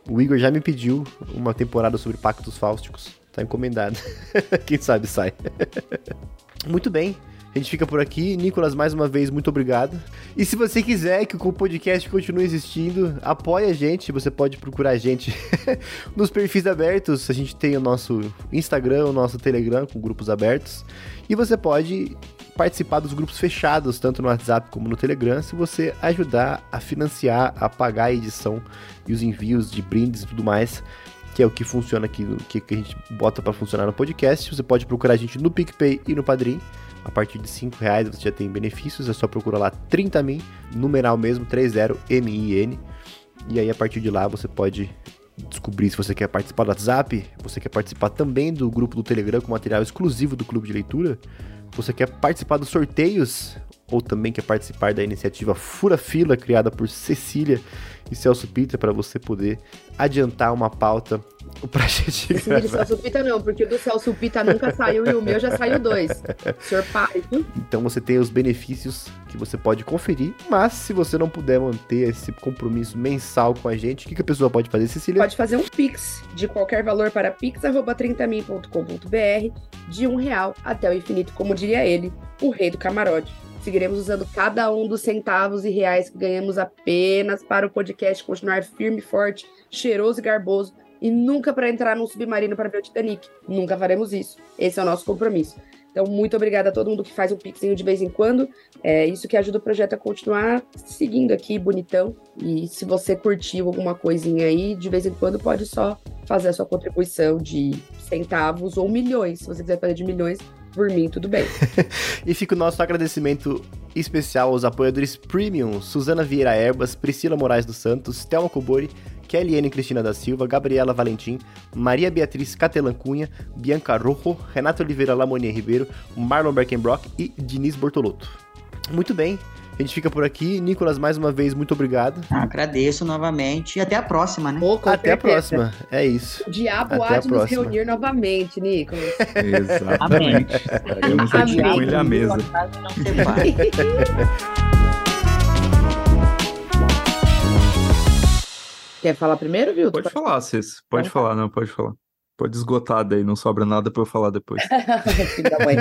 O Igor já me pediu uma temporada sobre pactos fáusticos. Tá encomendado. Quem sabe sai. Muito bem. A gente fica por aqui. Nicolas, mais uma vez, muito obrigado. E se você quiser que o podcast continue existindo, apoie a gente. Você pode procurar a gente nos perfis abertos. A gente tem o nosso Instagram, o nosso Telegram com grupos abertos. E você pode participar dos grupos fechados, tanto no WhatsApp como no Telegram, se você ajudar a financiar, a pagar a edição e os envios de brindes e tudo mais que é o que funciona aqui, que, que a gente bota para funcionar no podcast. Você pode procurar a gente no PicPay e no Padrim. A partir de 5 reais você já tem benefícios, é só procurar lá 30min, numeral mesmo, 30min. E aí a partir de lá você pode descobrir se você quer participar do WhatsApp, você quer participar também do grupo do Telegram com material exclusivo do Clube de Leitura, você quer participar dos sorteios ou também quer participar da iniciativa Fura Fila criada por Cecília e Celso Pita para você poder adiantar uma pauta pra gente Esse do Celso Pita não, porque o do Celso Pita nunca saiu e o meu já saiu dois. Senhor pai? Então você tem os benefícios que você pode conferir, mas se você não puder manter esse compromisso mensal com a gente, o que, que a pessoa pode fazer, Cecília? Pode fazer um Pix de qualquer valor para pix.30min.com.br de um real até o infinito, como diria ele, o rei do camarote. Seguiremos usando cada um dos centavos e reais que ganhamos apenas para o podcast continuar firme, forte, cheiroso e garboso e nunca para entrar num submarino para ver o Titanic. Nunca faremos isso. Esse é o nosso compromisso. Então, muito obrigada a todo mundo que faz um pixinho de vez em quando. É isso que ajuda o projeto a continuar seguindo aqui, bonitão. E se você curtiu alguma coisinha aí, de vez em quando pode só fazer a sua contribuição de centavos ou milhões. Se você quiser fazer de milhões, por mim, tudo bem. e fica o nosso agradecimento especial aos apoiadores Premium, Suzana Vieira Erbas, Priscila Moraes dos Santos, Thelma Cobori, Kellyane Cristina da Silva, Gabriela Valentim, Maria Beatriz Catelan Cunha, Bianca Rojo, Renato Oliveira Lamonier Ribeiro, Marlon Berkenbrock e Diniz Bortolotto. Muito bem, a gente fica por aqui. Nicolas, mais uma vez, muito obrigado. Ah, agradeço novamente e até a próxima, né? Até certeza. a próxima. É isso. O diabo até há de nos reunir novamente, Nicolas. Exatamente. Estaremos aqui com ele à mesa. Quer falar primeiro, viu? Pode falar, Cis. Pode falar, não, pode falar. Pode esgotar daí, não sobra nada pra eu falar depois. Filho da mãe.